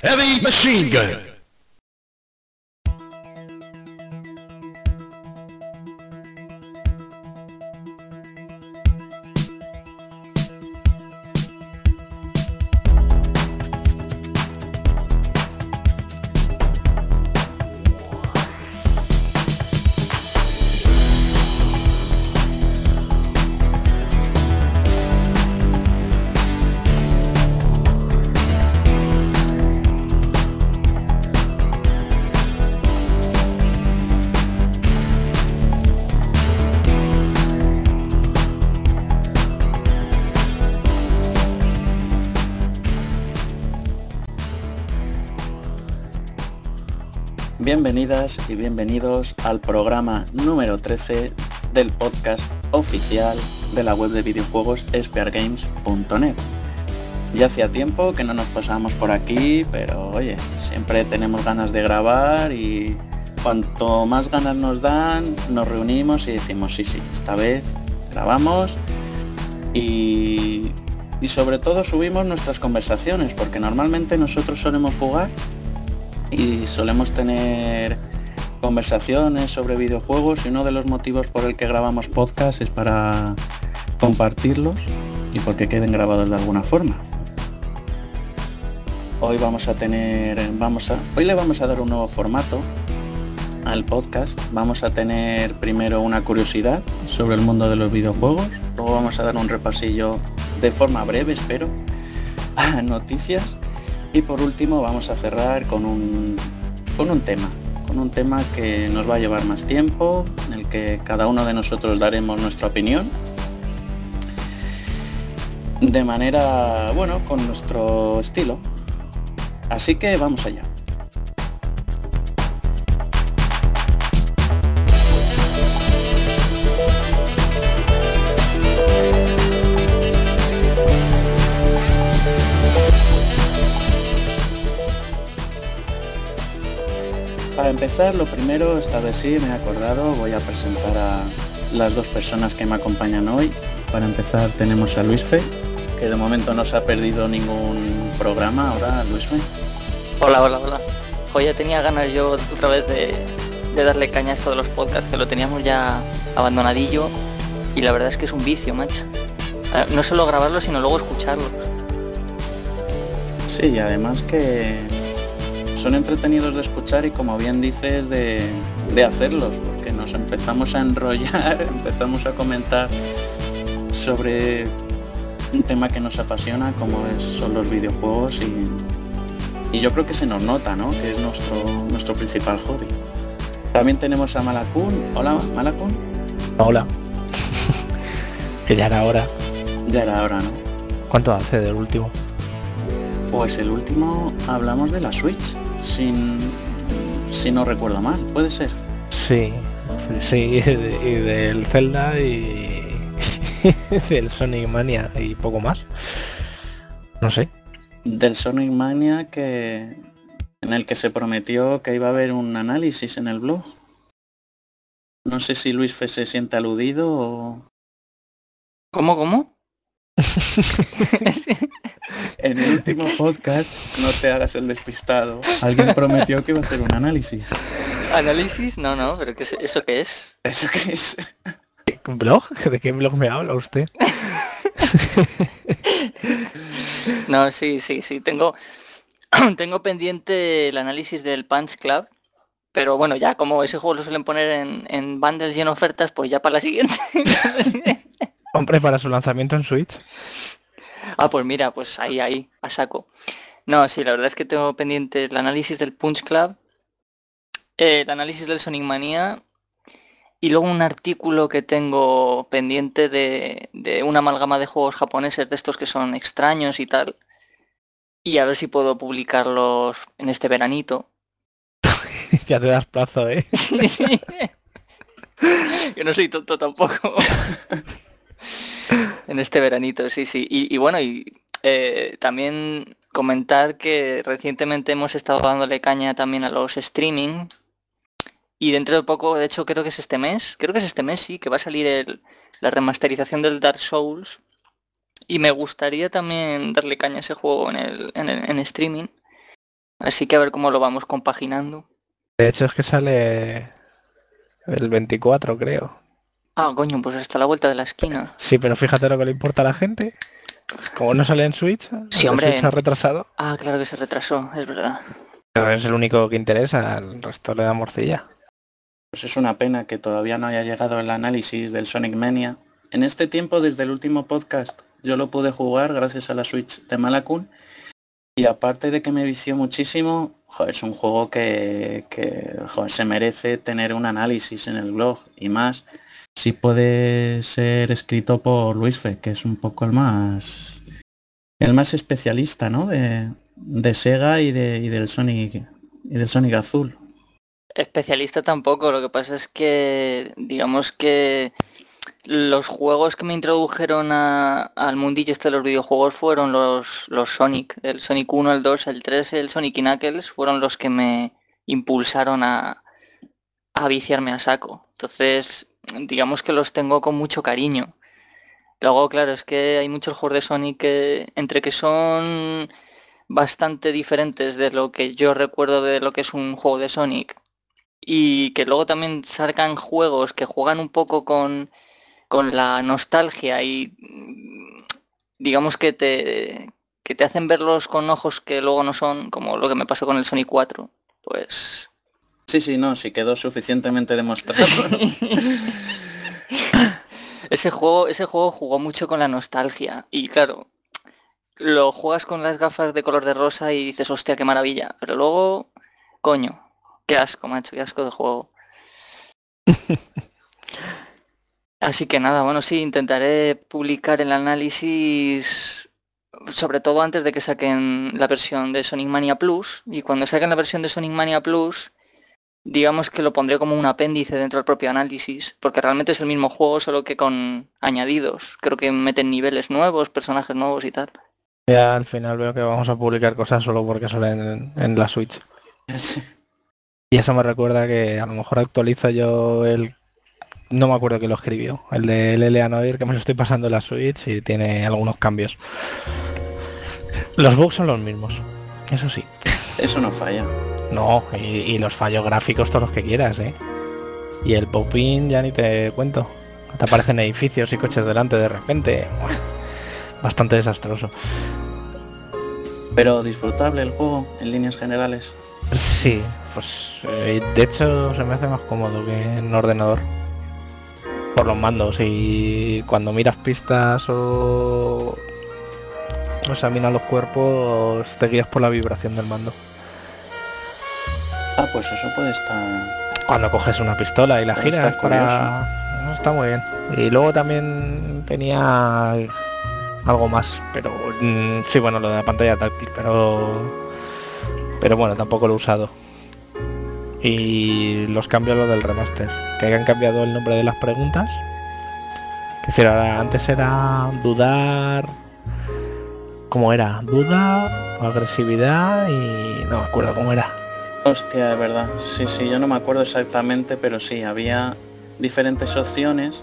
Heavy Machine Gun. Y bienvenidos al programa número 13 del podcast oficial de la web de videojuegos speargames.net. Ya hacía tiempo que no nos pasábamos por aquí, pero oye, siempre tenemos ganas de grabar y cuanto más ganas nos dan, nos reunimos y decimos, sí, sí, esta vez grabamos y, y sobre todo subimos nuestras conversaciones, porque normalmente nosotros solemos jugar y solemos tener conversaciones sobre videojuegos y uno de los motivos por el que grabamos podcast es para compartirlos y porque queden grabados de alguna forma. Hoy vamos a tener, vamos a, hoy le vamos a dar un nuevo formato al podcast. Vamos a tener primero una curiosidad sobre el mundo de los videojuegos, luego vamos a dar un repasillo de forma breve, espero, a noticias y por último vamos a cerrar con un, con un tema, con un tema que nos va a llevar más tiempo, en el que cada uno de nosotros daremos nuestra opinión. De manera, bueno, con nuestro estilo. Así que vamos allá. Para empezar, lo primero, esta vez sí me he acordado, voy a presentar a las dos personas que me acompañan hoy. Para empezar tenemos a Luis Fe, que de momento no se ha perdido ningún programa. Ahora, Luis Fe. Hola, hola, hola. Hoy ya tenía ganas yo otra vez de, de darle caña a esto de los podcasts, que lo teníamos ya abandonadillo y la verdad es que es un vicio, macho. Eh, No solo grabarlos, sino luego escucharlos. Sí, y además que son entretenidos de escuchar y como bien dices de, de hacerlos, porque nos empezamos a enrollar, empezamos a comentar sobre un tema que nos apasiona como es, son los videojuegos y, y yo creo que se nos nota, ¿no? Que es nuestro, nuestro principal hobby. También tenemos a Malakun. Hola, Malakun. Hola. que ya era hora. Ya era hora, ¿no? ¿Cuánto hace del último? Pues el último hablamos de la Switch, sin, si no recuerdo mal, puede ser. Sí, sí, y de- y del Zelda y del Sonic Mania y poco más. No sé. Del Sonic Mania que en el que se prometió que iba a haber un análisis en el blog. No sé si Luis Fe se siente aludido o ¿Cómo, cómo? en el último podcast, no te hagas el despistado, alguien prometió que iba a hacer un análisis. ¿Análisis? No, no, pero ¿qué es, ¿eso qué es? ¿Eso qué es? ¿Un blog? ¿De qué blog me habla usted? No, sí, sí, sí. Tengo, tengo pendiente el análisis del Punch Club. Pero bueno, ya como ese juego lo suelen poner en, en bundles y en ofertas, pues ya para la siguiente. Hombre, para su lanzamiento en Switch. ah, pues mira, pues ahí, ahí, a saco. No, sí, la verdad es que tengo pendiente el análisis del Punch Club, eh, el análisis del Sonic Mania y luego un artículo que tengo pendiente de, de una amalgama de juegos japoneses de estos que son extraños y tal. Y a ver si puedo publicarlos en este veranito. ya te das plazo, ¿eh? Yo no soy tonto tampoco. en este veranito, sí, sí. Y, bueno, y eh, también comentar que recientemente hemos estado dándole caña también a los streaming. Y dentro de poco, de hecho creo que es este mes, creo que es este mes, sí, que va a salir el- la remasterización del Dark Souls. Y me gustaría también darle caña a ese juego en, el, en, el- en streaming. Así que a ver cómo lo vamos compaginando. De hecho es que sale el 24, creo. Ah, coño, pues está a la vuelta de la esquina. Sí, pero fíjate lo que le importa a la gente. Como no sale en Switch, Sí, hombre. Switch se ha retrasado. Ah, claro que se retrasó, es verdad. Pero es el único que interesa, el resto le da morcilla. Pues es una pena que todavía no haya llegado el análisis del Sonic Mania. En este tiempo, desde el último podcast, yo lo pude jugar gracias a la Switch de Malakun. Y aparte de que me vició muchísimo, joder, es un juego que, que, joder, se merece tener un análisis en el blog y más. Si puede ser escrito por Luis Fe, que es un poco el más el más especialista, ¿no? De, de Sega y, de, y del Sonic y del Sonic Azul. Especialista tampoco, lo que pasa es que digamos que los juegos que me introdujeron al mundillo este de los videojuegos fueron los, los Sonic, el Sonic 1, el 2, el 3, el Sonic y Knuckles fueron los que me impulsaron a, a viciarme a saco. Entonces, digamos que los tengo con mucho cariño. Luego, claro, es que hay muchos juegos de Sonic que entre que son bastante diferentes de lo que yo recuerdo de lo que es un juego de Sonic y que luego también sacan juegos que juegan un poco con, con la nostalgia y digamos que te, que te hacen verlos con ojos que luego no son, como lo que me pasó con el Sonic 4. Pues Sí, sí, no, sí quedó suficientemente demostrado. ese juego, ese juego jugó mucho con la nostalgia y claro, lo juegas con las gafas de color de rosa y dices, hostia, qué maravilla. Pero luego, coño, qué asco, macho, qué asco de juego. Así que nada, bueno, sí, intentaré publicar el análisis, sobre todo antes de que saquen la versión de Sonic Mania Plus. Y cuando saquen la versión de Sonic Mania Plus, digamos que lo pondré como un apéndice dentro del propio análisis, porque realmente es el mismo juego, solo que con añadidos. Creo que meten niveles nuevos, personajes nuevos y tal. Ya al final veo que vamos a publicar cosas solo porque salen en, en la Switch. Y eso me recuerda que a lo mejor actualizo yo el... No me acuerdo que lo escribió. El de L.L.A. Noir que me lo estoy pasando en la Switch y tiene algunos cambios. Los bugs son los mismos. Eso sí. Eso no falla. No, y, y los fallos gráficos todos los que quieras, ¿eh? Y el pop-in ya ni te cuento. Te aparecen edificios y coches delante de repente. Bastante desastroso. Pero disfrutable el juego en líneas generales. Sí, pues eh, de hecho se me hace más cómodo que en ordenador. Por los mandos y cuando miras pistas o o examinas los cuerpos te guías por la vibración del mando. Ah, pues eso puede estar... Cuando coges una pistola y la giras para... No, está muy bien. Y luego también tenía algo más, pero mm, sí, bueno, lo de la pantalla táctil, pero pero bueno, tampoco lo he usado. Y los cambios lo del remaster, que han cambiado el nombre de las preguntas. Que ahora antes era dudar, ¿cómo era? Duda, agresividad y no me acuerdo cómo era. Hostia, de verdad. Sí, sí, yo no me acuerdo exactamente, pero sí, había diferentes opciones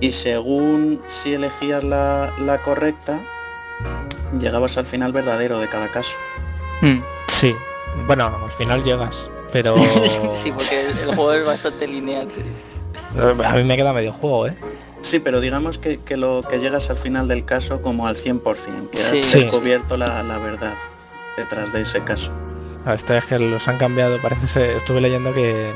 y según si elegías la, la correcta, llegabas al final verdadero de cada caso. Hmm. Sí, bueno, al final llegas, pero sí, porque el juego es bastante lineal. sí. a mí me queda medio juego, ¿eh? Sí, pero digamos que, que lo que llegas al final del caso como al 100%, que has Sí. Sí. descubierto la, la verdad detrás de ese caso. A Esto es que los han cambiado, parece ser, estuve leyendo que,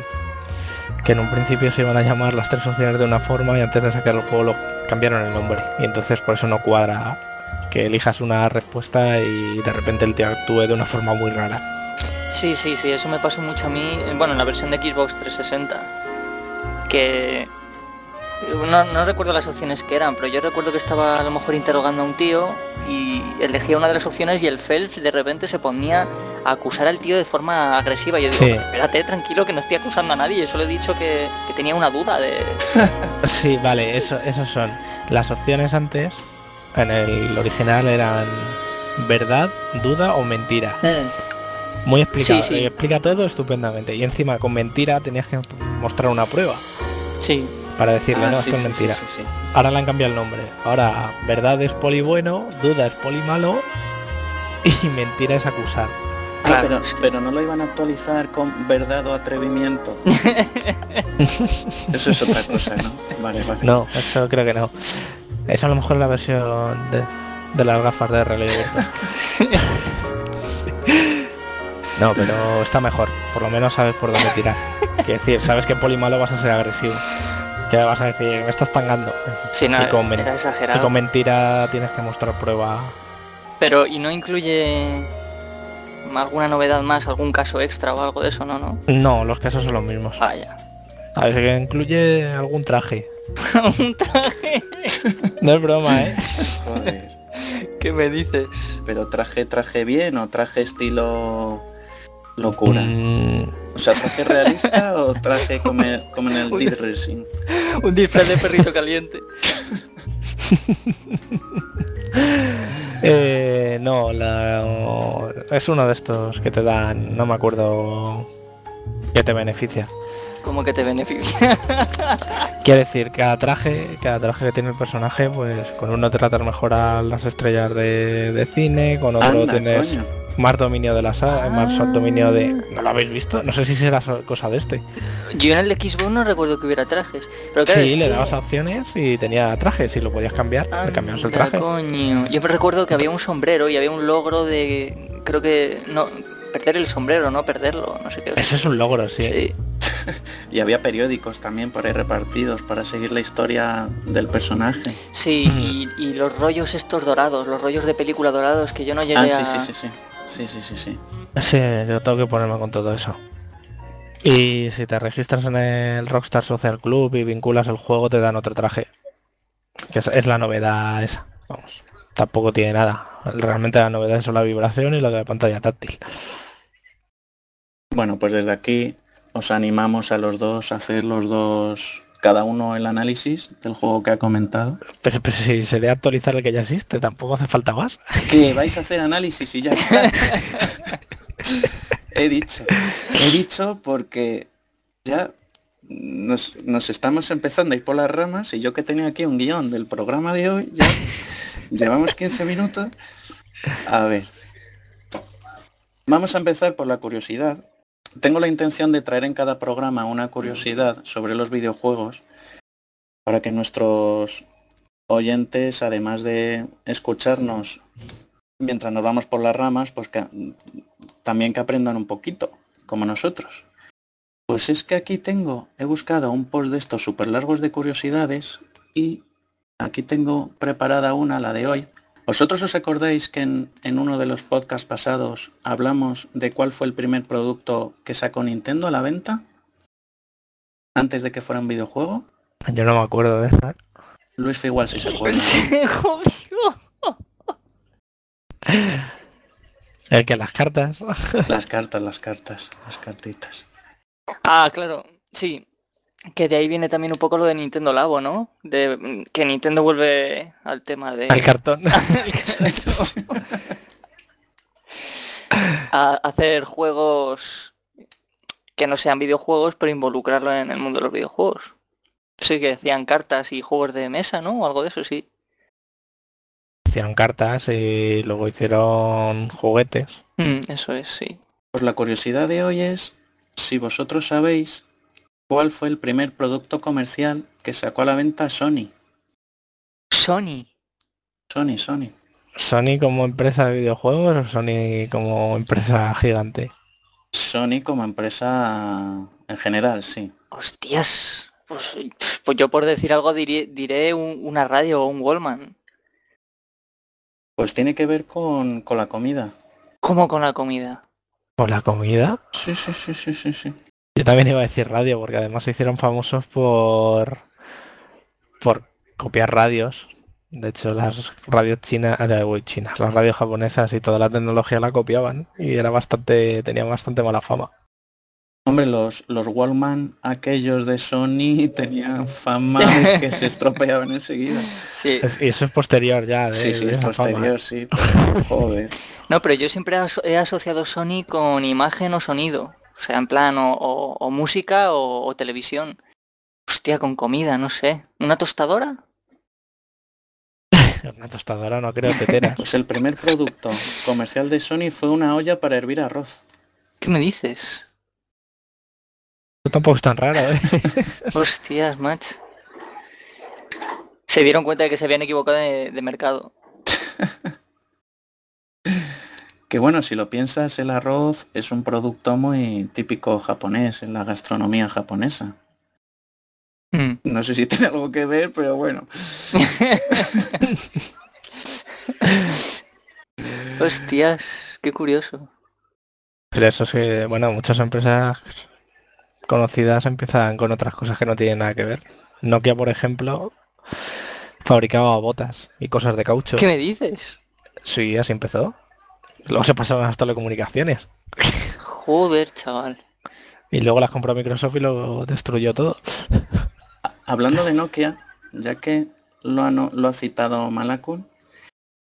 que en un principio se iban a llamar las tres opciones de una forma y antes de sacar el juego lo cambiaron el nombre. Y entonces por eso no cuadra que elijas una respuesta y de repente el tío actúe de una forma muy rara. Sí, sí, sí, eso me pasó mucho a mí, eh, bueno, en la versión de Xbox 360, que no, no recuerdo las opciones que eran, pero yo recuerdo que estaba a lo mejor interrogando a un tío y elegía una de las opciones y el Phelps de repente se ponía a acusar al tío de forma agresiva. Yo digo, Sí. espérate, tranquilo, que no estoy acusando a nadie, yo solo he dicho que, que tenía una duda de... Sí, vale, eso, esos son. Las opciones antes, en el original eran verdad, duda o mentira. Muy explicado, Sí, explica todo estupendamente. Y encima con mentira tenías que mostrar una prueba Sí, para decirle, Ah, no, sí, esto es mentira. sí, sí, sí. Ahora le han cambiado el nombre. Ahora verdad es poli bueno, duda es poli malo y mentira es acusar. Ah, pero, no lo iban a actualizar con verdad o atrevimiento. eso es otra cosa, ¿no? Vale, vale. No, eso creo que no. Es a lo mejor la versión de, las gafas de realidad No, pero está mejor. Por lo menos sabes por dónde tirar. Quiero decir, sabes que polimalo vas a ser agresivo. Ya vas a decir, me estás tangando. Sí, no, y, con, y con mentira tienes que mostrar prueba. Pero, ¿y no incluye alguna novedad más, algún caso extra o algo de eso, no? No, no los casos son los mismos. Ah, ya. A ver, que incluye algún traje. ¿Un traje? no es broma, ¿eh? Joder. ¿Qué me dices? Pero traje, traje bien o traje estilo locura. Mm. O sea, traje realista o traje como, en el Dead Racing. Un disfraz de perrito caliente. Eh, no, la, es uno de estos que te dan, no me acuerdo, que te beneficia. ¿Cómo que te beneficia? Quiere decir, cada traje, cada traje que tiene el personaje, pues con uno tratas mejor a las estrellas de, cine, con otro tienes más dominio de la sala, más ah. dominio de... ¿No lo habéis visto? No sé si será cosa de este. Yo en el Xbox no recuerdo que hubiera trajes. Pero sí, le dabas opciones y tenía trajes y lo podías cambiar. le cambiamos el traje. Coño. Yo me recuerdo que había un sombrero y había un logro de... Creo que... no Perder el sombrero, no perderlo, no sé qué. Ese es un logro, sí. y había periódicos también por ahí repartidos para seguir la historia del personaje. Sí, y, los rollos estos dorados, los rollos de película dorados que yo no llegué ah, sí, a... sí, sí, sí. Sí, sí, sí, sí. Sí, yo tengo que ponerme con todo eso. Y si te registras en el Rockstar Social Club y vinculas el juego, te dan otro traje. Que es, la novedad esa. Vamos. Tampoco tiene nada. Realmente la novedad es la vibración y lo de la pantalla táctil. Bueno, pues desde aquí os animamos a los dos a hacer los dos cada uno el análisis del juego que ha comentado. Pero, si sería actualizar el que ya existe, tampoco hace falta más. Que vais a hacer análisis y ya está. he dicho. He dicho porque ya nos, estamos empezando a ir por las ramas y yo que tenía aquí un guion del programa de hoy, ya llevamos 15 minutos. A ver. Vamos a empezar por la curiosidad, tengo la intención de traer en cada programa una curiosidad sobre los videojuegos para que nuestros oyentes, además de escucharnos mientras nos vamos por las ramas, pues también que aprendan un poquito, como nosotros. Pues es que aquí tengo, he buscado un post de estos súper largos de curiosidades y aquí tengo preparada una, la de hoy, ¿Vosotros os acordáis que en, uno de los podcasts pasados hablamos de cuál fue el primer producto que sacó Nintendo a la venta? Antes de que fuera un videojuego. Yo no me acuerdo de esa. Luis fue igual si se acuerda. el que las cartas. las cartas, las cartas, las cartitas. Ah, claro. Sí, que de ahí viene también un poco lo de Nintendo Labo, ¿no? De que Nintendo vuelve al tema de... Al cartón. a hacer juegos que no sean videojuegos, pero involucrarlo en el mundo de los videojuegos. Sí que hacían cartas y juegos de mesa, ¿no? O algo de eso, sí. Hicieron cartas y luego hicieron juguetes. Mm, eso es, sí. Pues la curiosidad de hoy es si vosotros sabéis ¿Cuál fue el primer producto comercial que sacó a la venta Sony? Sony. Sony, Sony. ¿Sony como empresa de videojuegos o Sony como empresa gigante? Sony como empresa en general, sí. Hostias. Pues, pues yo por decir algo diré, una radio o un Wallman. Pues tiene que ver con, con la comida. ¿Cómo con la comida? ¿Con la comida? Sí, sí, sí, sí, sí, sí. Yo también iba a decir radio, porque además se hicieron famosos por por copiar radios. De hecho, las radios chinas, eh, chinas, las radios japonesas y toda la tecnología la copiaban y era bastante, tenía bastante mala fama. Hombre, los, los Wallman, aquellos de Sony, tenían fama que se estropeaban enseguida. Sí. y eso es posterior ya. sí, sí, es posterior, sí. joder. No, pero yo siempre he asociado Sony con imagen o sonido. O sea, en plan, o, música o, televisión. Hostia, con comida, no sé. ¿Una tostadora? Una tostadora, no creo, tetera. Pues el primer producto comercial de Sony fue una olla para hervir arroz. ¿Qué me dices? Tampoco es tan raro, ¿eh? Hostias, macho. Se dieron cuenta de que se habían equivocado de, de mercado. Que bueno, si lo piensas, el arroz es un producto muy típico japonés en la gastronomía japonesa. Mm. No sé si tiene algo que ver, pero bueno. Hostias, qué curioso. Pero eso sí, bueno, muchas empresas conocidas empiezan con otras cosas que no tienen nada que ver. Nokia, por ejemplo, fabricaba botas y cosas de caucho. ¿Qué me dices? Sí, así empezó. Luego se pasaron a las telecomunicaciones. Joder, chaval. Y luego las compró Microsoft y lo destruyó todo. Hablando de Nokia, ya que lo ha, no- lo ha citado Malakun,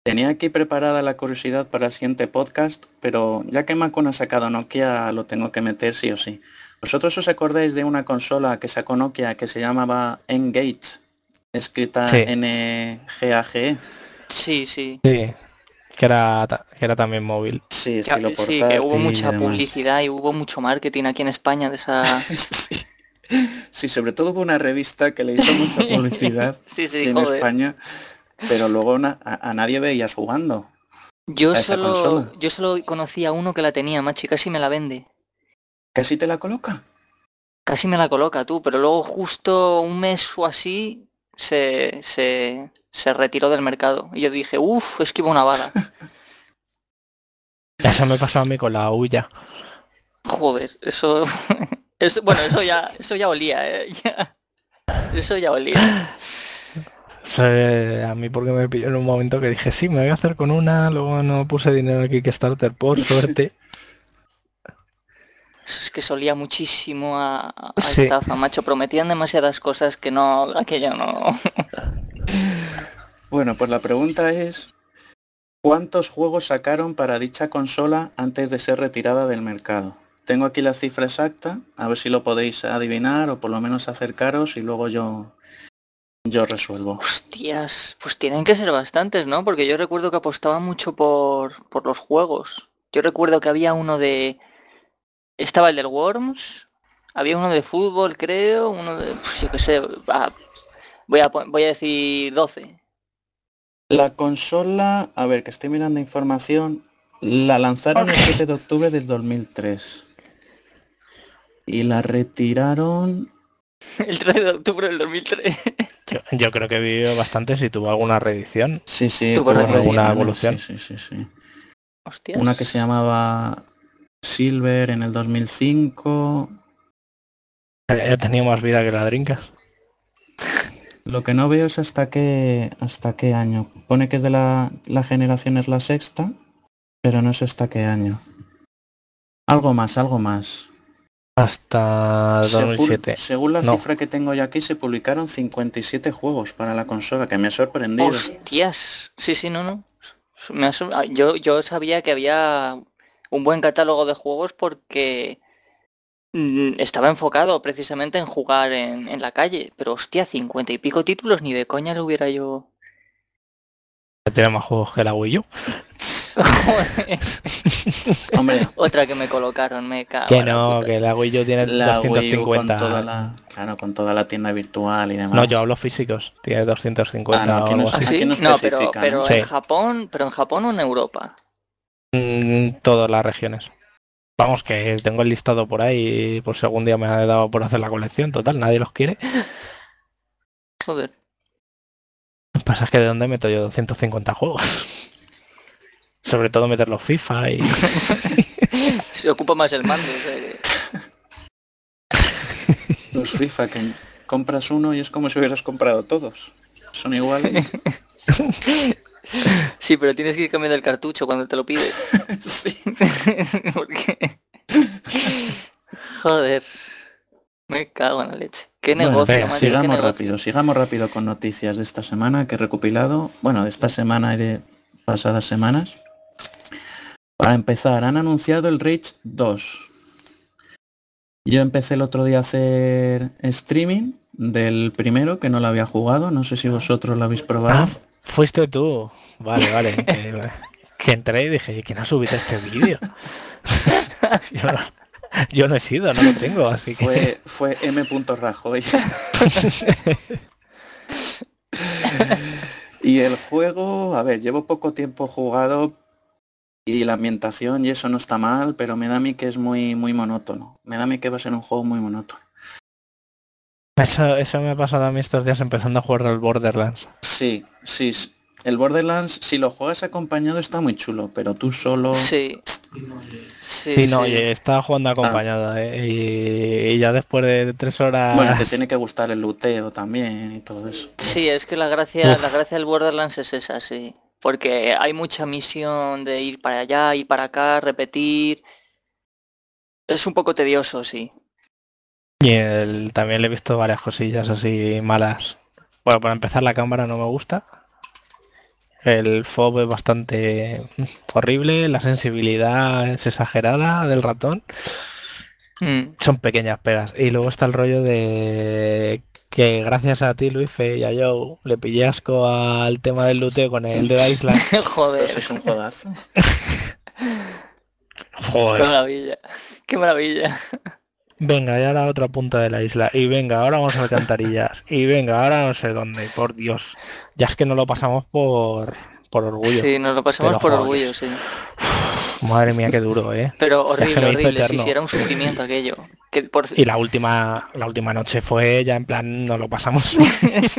tenía aquí preparada la curiosidad para el siguiente podcast, pero ya que Malakun ha sacado Nokia, lo tengo que meter sí o sí. ¿Vosotros os acordáis de una consola que sacó Nokia que se llamaba Engage? Escrita Sí. N-G-A-G-E. Sí, sí. Sí. Que era, que era también móvil. Sí, sí, que hubo y mucha publicidad y hubo mucho marketing aquí en España de esa... sí. Sí, sobre todo hubo una revista que le hizo mucha publicidad Sí, sí, en joder. España, pero luego na- a, a nadie veías jugando. Yo solo, consola. yo solo conocí a uno que la tenía, macho, y casi me la vende. ¿Casi te la coloca? Casi me la coloca tú, pero luego justo un mes o así se, se, se retiró del mercado. Y yo dije, uff, esquivo una bala. Eso me pasó a mí con la huya. Joder, eso, eso bueno, eso ya, eso ya olía, ¿eh? Ya. Eso ya olía. Eh, a mí porque me pilló en un momento que dije, sí, me voy a hacer con una, luego no puse dinero en el Kickstarter, por suerte. Es que solía muchísimo a, a Sí. estafa, macho. Prometían demasiadas cosas que no, aquello no. Bueno, pues la pregunta es, ¿cuántos juegos sacaron para dicha consola antes de ser retirada del mercado? Tengo aquí la cifra exacta, a ver si lo podéis adivinar o por lo menos acercaros y luego yo, yo resuelvo. Hostias, pues tienen que ser bastantes, ¿no? Porque yo recuerdo que apostaba mucho por, por los juegos. Yo recuerdo que había uno de... Estaba el del Worms, había uno de fútbol, creo, uno de... pues, yo qué sé, va, voy, a, voy a decir 12. La consola, a ver, que estoy mirando información, la lanzaron el 7 de octubre del 2003. Y la retiraron... El 13 de octubre del 2003. Yo, yo creo que vivió bastante si tuvo alguna reedición. Sí, sí, Tuvo tuvo alguna evolución. Sí, sí, sí, sí. Hostias. Una que se llamaba Silver en el 2005. Eh, tenía más vida que la Drinkas. Lo que no veo es hasta qué hasta qué año. Pone que es de la, la generación es la sexta, pero no sé hasta qué año. Algo más, algo más. Hasta Según, 2007. según la No. cifra que tengo yo aquí, se publicaron 57 juegos para la consola, que me ha sorprendido. Hostias. Sí, sí, no, no. Me ha sor- ah, yo, yo sabía que había un buen catálogo de juegos porque mm, estaba enfocado precisamente en jugar en, en la calle. Pero hostia, cincuenta y pico títulos, ni de coña lo hubiera yo. Tiene más juegos que la Wii U. Hombre, Otra que me colocaron, me cago. Que la no, que la Wii U tiene la Wii U 250. con toda la, claro, con toda la tienda virtual y demás. No, yo hablo físicos. Tiene 250 Ah, no, no. ¿Ah, sí? No No, pero, en Sí. Japón, pero en Japón o en Europa. Todas las regiones. Vamos, que tengo el listado por ahí, por si algún día me ha dado por hacer la colección, total, nadie los quiere. Joder. Lo que pasa es que de dónde meto yo 250 juegos. Sobre todo meter los FIFA y... Se ocupa más el mando. o sea que- Los FIFA que compras uno y es como si hubieras comprado todos. Son iguales. Sí, pero tienes que ir cambiando el cartucho cuando te lo pide. sí. Porque... Joder. Me cago en la leche. Qué Bueno, negocio, venga, macho, qué sigamos negocio. rápido, sigamos rápido con noticias de esta semana que he recopilado, bueno, de esta semana y de pasadas semanas. Para empezar, han anunciado el Rage 2. Yo empecé el otro día a hacer streaming del primero, que no lo había jugado, no sé si vosotros lo habéis probado. Ah, Fuiste tú. Vale, vale. que, entré y dije, ¿quién ha subido este vídeo? yo, no, he sido, no lo tengo, así que... Fue, fue M. Rajoy. y el juego, a ver, llevo poco tiempo jugado y la ambientación y eso no está mal, pero me da a mí que es muy, muy monótono. Me da a mí que va a ser un juego muy monótono. Eso, eso me ha pasado a mí estos días empezando a jugar al Borderlands. Sí, sí. El Borderlands, si lo juegas acompañado está muy chulo, pero tú solo... Sí. Sí, no, Y estaba jugando ah. acompañado ¿eh? y, ya después de tres horas... Bueno, te tiene que gustar el luteo también y todo eso. Sí, es que la gracia, la gracia del Borderlands es esa, sí. Porque hay mucha misión de ir para allá, ir para acá, repetir. Es un poco tedioso, sí. Y el, también le he visto varias cosillas así malas. Bueno, para empezar la cámara no me gusta. El FOB es bastante horrible, la sensibilidad es exagerada del ratón. Mm. Son pequeñas pegas. Y luego está el rollo de que gracias a ti, Luis Fe y a Joe, le pillé asco al tema del luteo con el de la isla. Joder. es un jodazo. Joder. Qué maravilla. Qué maravilla. Venga, y ahora otra punta de la isla. Y venga, ahora vamos a Alcantarillas. Y venga, ahora no sé dónde. Por Dios. Ya es que no lo pasamos por, por orgullo. Sí, nos lo pasamos por orgullo, sí. Madre mía, qué duro, ¿eh? Pero horrible, horrible. Si era un sufrimiento aquello. Y la última la última noche fue ya en plan, no lo pasamos.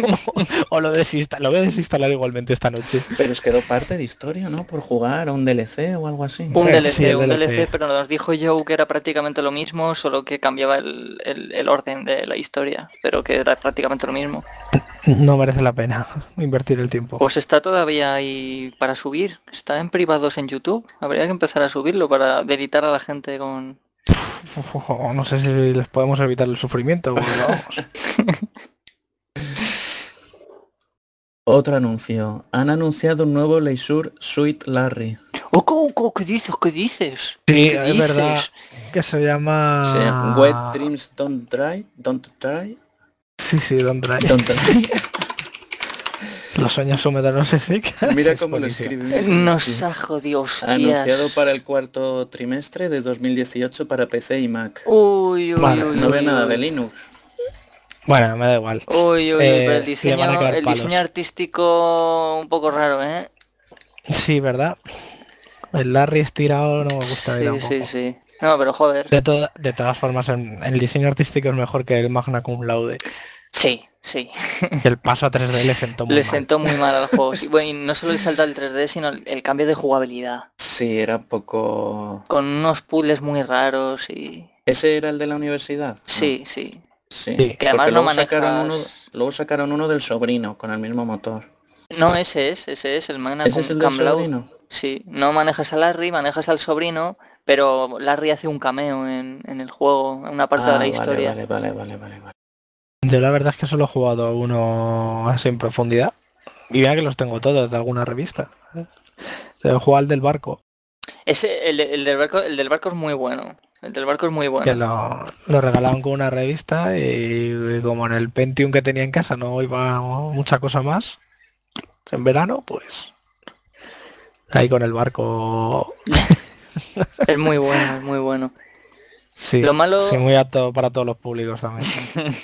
o lo, desinsta lo voy a desinstalar igualmente esta noche. Pero os quedó parte de historia, ¿no? Por jugar a un DLC o algo así. Un DLC, un DLC. pero nos dijo Joe que era prácticamente lo mismo, solo que cambiaba el, el orden de la historia, pero que era prácticamente lo mismo. No merece la pena invertir el tiempo. Pues está todavía ahí para subir. Está en privados en YouTube. Habría que empezar a subirlo para delitar a la gente con, no sé si les podemos evitar el sufrimiento. Otro anuncio. Han anunciado un nuvo Leisure Suite Larry. Oh, ¿qué dices? ¿Qué dices? Sí, es verdad que se llama... Wet Dreams Don't Try. Don't Try. Sí, sí, Don't Try. Don't try. Los sueños húmedos no se secan. Mira cómo lo escribe. Nos ha jodido, Anunciado para el cuarto trimestre de 2018 para PC y Mac. Uy, uy, uy, No ve nada de Linux. Bueno, me da igual. Uy, uy, pero el eh, diseño, el diseño artístico un poco raro, ¿eh? Sí, ¿verdad? El Larry estirado no me gusta. Sí, sí, sí. No, pero joder. De, de todas formas, el diseño artístico es mejor que el Magna Cum Laude. Sí, sí. El paso a 3D le sentó muy le mal. sentó muy mal al juego. bueno, y no solo el salto al 3D, sino el cambio de jugabilidad. Sí, era un poco... Con unos puzzles muy raros y... ¿Ese era el de la universidad? Sí, sí. Sí, que además no luego, sacaron uno, luego sacaron uno del sobrino con el mismo motor. No, ese es, ese es, el Magna ¿Ese es el del sobrino? Sí, no manejas a Larry, manejas al sobrino, pero Larry hace un cameo en, el juego, en una parte de la ah, historia. Vale, vale, vale, vale, vale. Yo la verdad es que solo he jugado uno así en profundidad. Y vea que los tengo todos de alguna revista. He jugado al del barco. Ese, el, del barco, el del barco es muy bueno. El del barco es muy bueno. Que lo, lo regalaron con una revista y, como en el Pentium que tenía en casa no iba mucha cosa más, en verano, pues ahí con el barco. es muy bueno, es muy bueno. Sí, lo malo... sí, muy apto para todos los públicos también.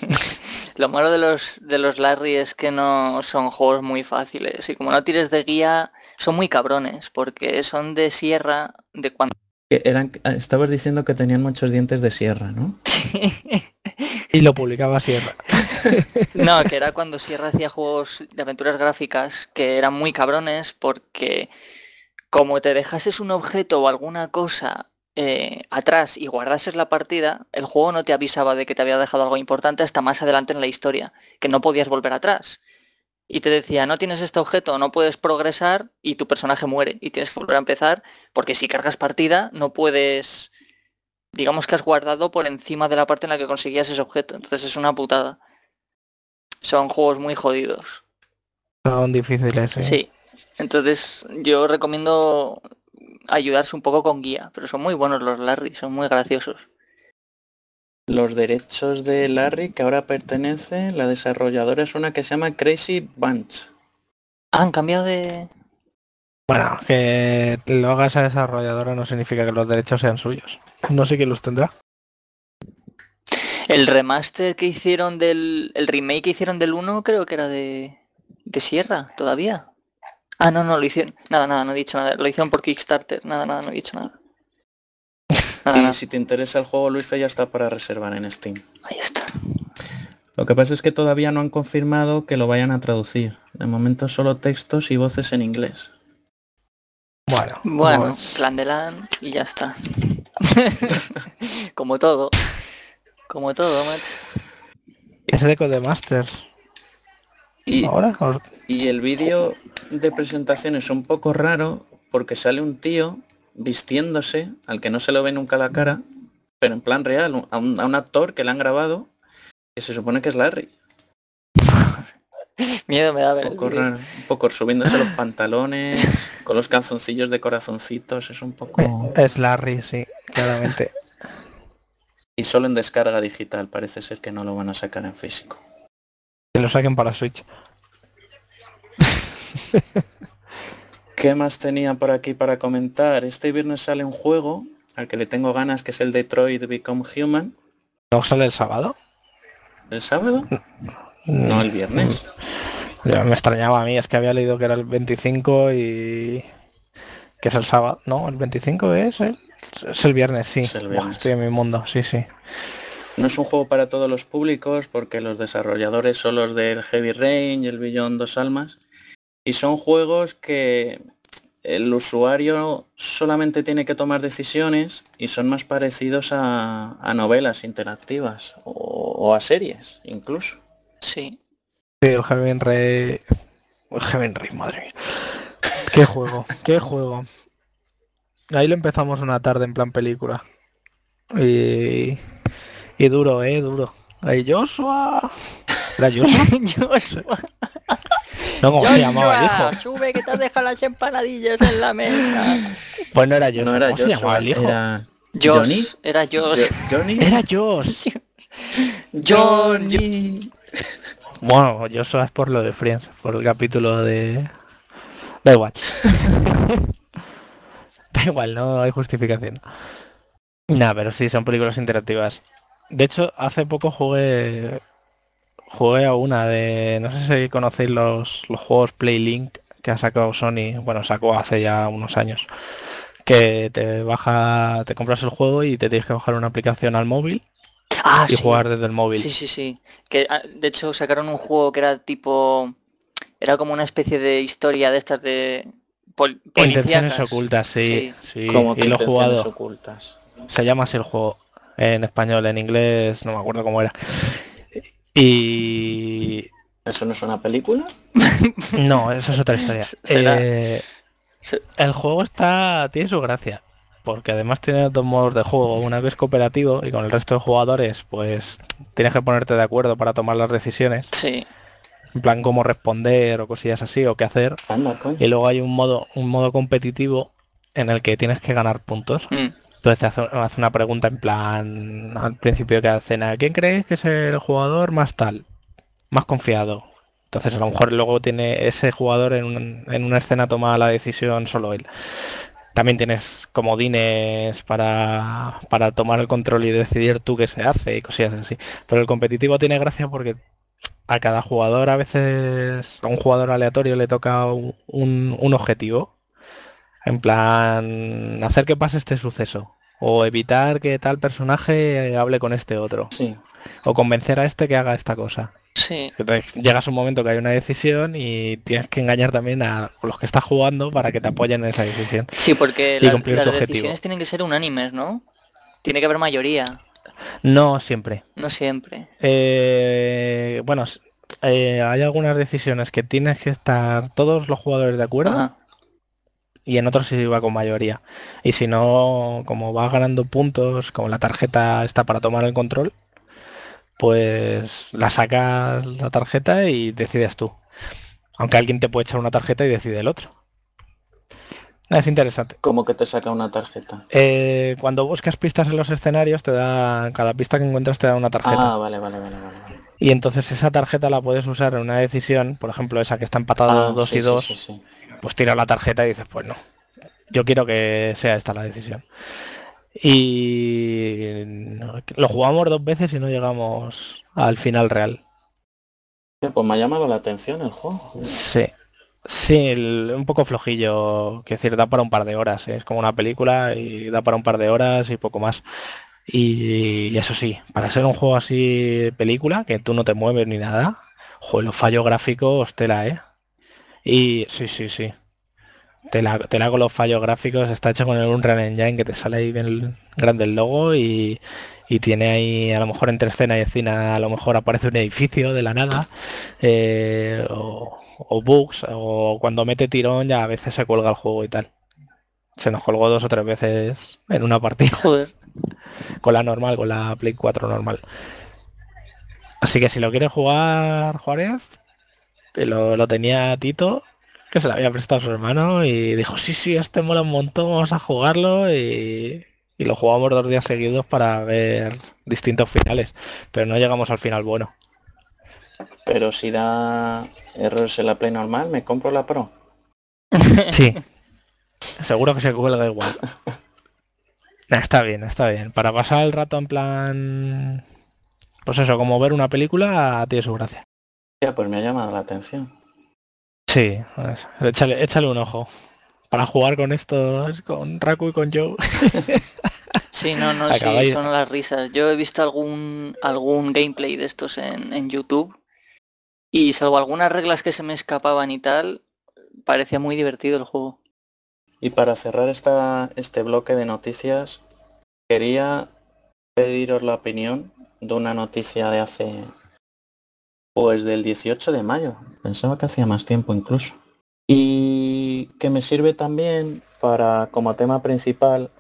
Lo malo de los de los Larry es que no son juegos muy fáciles y como no tires de guía son muy cabrones porque son de sierra de cuando eran estabas diciendo que tenían muchos dientes de sierra, ¿no? y lo publicaba Sierra. no, que era cuando Sierra hacía juegos de aventuras gráficas que eran muy cabrones porque como te dejases un objeto o alguna cosa eh, atrás y guardases la partida, el juego no te avisaba de que te había dejado algo importante hasta más adelante en la historia, que no podías volver atrás. Y te decía, no tienes este objeto, no puedes progresar y tu personaje muere y tienes que volver a empezar porque si cargas partida no puedes, digamos que has guardado por encima de la parte en la que conseguías ese objeto. Entonces es una putada. Son juegos muy jodidos. Son difíciles. Sí. Entonces yo recomiendo ayudarse un poco con guía, pero son muy buenos los Larry, son muy graciosos. Los derechos de Larry que ahora pertenece, la desarrolladora es una que se llama Crazy Bunch. han cambiado de... Bueno, que lo haga esa desarrolladora no significa que los derechos sean suyos. No sé quién los tendrá. El remaster que hicieron del... El remake que hicieron del 1 creo que era de... De Sierra, todavía. Ah, no, no, lo hicieron... Nada, nada, no he dicho nada. Lo hicieron por Kickstarter. Nada, nada, no he dicho nada. y si te interesa el juego, Luis ya está para reservar en Steam. Ahí está. Lo que pasa es que todavía no han confirmado que lo vayan a traducir. De momento solo textos y voces en inglés. Bueno, bueno, plan de LAN y ya está. Como todo. Como todo, macho. Es de Codemaster. Y, ¿Ahora? Y el vídeo de presentación es un poco raro porque sale un tío vistiéndose, al que no se lo ve nunca la cara, pero en plan real, a un, a un actor que le han grabado que se supone que es Larry. Miedo me da ver. Un poco, raro, un poco subiéndose los pantalones, con los calzoncillos de corazoncitos, es un poco... Es Larry, sí, claramente. y solo en descarga digital, parece ser que no lo van a sacar en físico. Que lo saquen para Switch. ¿Qué más tenía por aquí para comentar? Este viernes sale un juego al que le tengo ganas, que es el Detroit Become Human. ¿No sale el sábado? ¿El sábado? No, el viernes. Ya me extrañaba a mí, es que había leído que era el 25 y que es el sábado. No, el 25 es el, es el viernes, sí. estoy en mi mundo, sí, sí. No es un juego para todos los públicos porque los desarrolladores son los del Heavy Rain y el Billón Dos Almas. Y son juegos que el usuario solamente tiene que tomar decisiones y son más parecidos a, novelas interactivas o, a series incluso. Sí. Sí, el Heaven Ray... El Heaven Ray, madre mía. Qué juego, qué juego. Ahí lo empezamos una tarde en plan película. Y... Y duro, eh, duro. Ahí Joshua. ¿Era Joshua? Joshua. No, ¿cómo se llamaba el hijo? Sube que te has dejado las empanadillas en la mesa. Pues no era yo. No era ¿Cómo se llamaba el hijo? Era... Johnny. Era Josh. Johnny. Era Josh. Johnny. Bueno, yo es por lo de Friends, por el capítulo de... Da igual. da igual, no hay justificación. Nada, pero sí, son películas interactivas. De hecho, hace poco jugué jugué a una de, no sé si conocéis los, los juegos Playlink que ha sacado Sony, bueno, sacó hace ya unos años, que te baja, te compras el juego y te tienes que bajar una aplicación al móvil ah, y jugar desde el móvil. Sí, sí, sí. Que ah, de hecho sacaron un juego que era tipo, era como una especie de historia de estas de pol Intenciones ocultas, sí, sí. Como y lo he jugado. Ocultas. Se llama así el juego en español, en inglés, no me acuerdo cómo era. Y... ¿Eso no es una película? no, eso es otra historia. Eh, el juego está tiene su gracia, porque además tiene dos modos de juego. Una vez cooperativo y con el resto de jugadores, pues tienes que ponerte de acuerdo para tomar las decisiones. Sí. En plan cómo responder o cosillas así o qué hacer. y luego hay un modo, un modo competitivo en el que tienes que ganar puntos. Mm. Entonces te hace, una pregunta en plan al principio de cada cena. ¿Quién crees que es el jugador más tal? Más confiado. Entonces a lo mejor luego tiene ese jugador en, una escena toma la decisión solo él. También tienes comodines para, tomar el control y decidir tú qué se hace y cosillas así. Pero el competitivo tiene gracia porque a cada jugador a veces, a un jugador aleatorio le toca un objetivo en plan, hacer que pase este suceso. O evitar que tal personaje hable con este otro. Sí. O convencer a este que haga esta cosa. Sí. llegas un momento que hay una decisión y tienes que engañar también a los que estás jugando para que te apoyen en esa decisión. Sí, porque las decisiones tienen que ser unánimes, ¿no? Tiene que haber mayoría. No siempre. No siempre. Eh, bueno, eh, hay algunas decisiones que tienes que estar todos los jugadores de acuerdo y en otros sí va con mayoría. Y si no, como va ganando puntos, como la tarjeta está para tomar el control, pues la sacas la tarjeta y decides tú. Aunque alguien te puede echar una tarjeta y decide el otro. Es interesante. ¿Cómo que te saca una tarjeta? Eh, cuando buscas pistas en los escenarios, te da. Cada pista que encuentras te da una tarjeta. Ah, vale, vale, vale, vale. Y entonces esa tarjeta la puedes usar en una decisión, por ejemplo, esa que está empatado 2 y 2, pues tira la tarjeta y dices, pues no, yo quiero que sea esta la decisión. Y lo jugamos dos veces y no llegamos al final real. Pues me ha llamado la atención el juego. Sí, sí, un poco flojillo, que decir, da para un par de horas, ¿eh? es como una película y da para un par de horas y poco más. Y, eso sí, para ser un juego así película, que tú no te mueves ni nada, joder, los fallos gráficos tela, ¿eh? Y sí, sí, sí. Te la, te la con los fallos gráficos, está hecho con el Unreal Engine que te sale ahí bien grande el logo y, y tiene ahí a lo mejor entre escena y escena a lo mejor aparece un edificio de la nada eh, o, bugs o cuando mete tirón ya a veces se cuelga el juego y tal se nos colgó dos o tres veces en una partida Joder. con la normal con la play 4 normal así que si lo quiere jugar Juárez lo, lo tenía Tito que se lo había prestado a su hermano y dijo sí sí este mola un montón vamos a jugarlo y y lo jugamos dos días seguidos para ver distintos finales, pero no llegamos al final bueno. Pero si da errores en la Play normal, ¿me compro la Pro? Sí. Seguro que se cuelga igual. Está bien, está bien. Para pasar el rato en plan... Pues eso, como ver una película, tiene su gracia. Ya, pues me ha llamado la atención. Sí, pues, échale, échale un ojo para jugar con esto, con Raku y con Joe. Sí, no, no, sí, son las risas. Yo he visto algún algún gameplay de estos en, YouTube y salvo algunas reglas que se me escapaban y tal, parecía muy divertido el juego. Y para cerrar esta, este bloque de noticias, quería pediros la opinión de una noticia de hace, pues del 18 de mayo. Pensaba que hacía más tiempo incluso y que me sirve también para como tema principal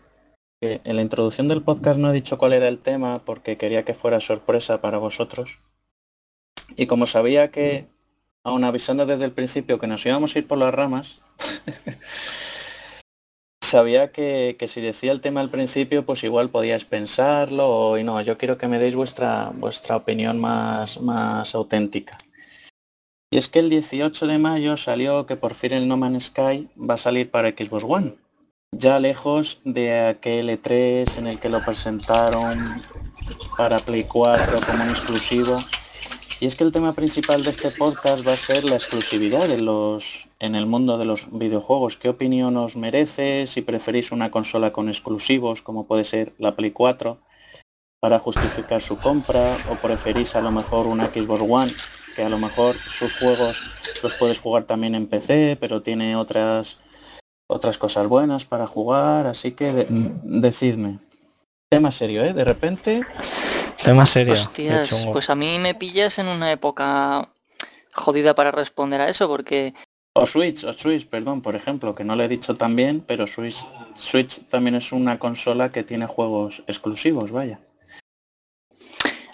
que en la introducción del podcast no he dicho cuál era el tema porque quería que fuera sorpresa para vosotros y como sabía que aún avisando desde el principio que nos íbamos a ir por las ramas sabía que, que, si decía el tema al principio pues igual podíais pensarlo y no yo quiero que me deis vuestra vuestra opinión más más auténtica y es que el 18 de mayo salió que por fin el No Man's Sky va a salir para Xbox One. Ya lejos de aquel E3 en el que lo presentaron para Play 4 como un exclusivo. Y es que el tema principal de este podcast va a ser la exclusividad de los, en el mundo de los videojuegos. ¿Qué opinión os merece? Si preferís una consola con exclusivos, como puede ser la Play 4, para justificar su compra, o preferís a lo mejor una Xbox One que a lo mejor sus juegos los puedes jugar también en PC, pero tiene otras otras cosas buenas para jugar, así que decidme. Tema serio, ¿eh? De repente. Tema serio. pues a mí me pillas en una época jodida para responder a eso, porque... O Switch, o Switch, perdón, por ejemplo, que no le he dicho también, pero Switch, Switch también es una consola que tiene juegos exclusivos, vaya.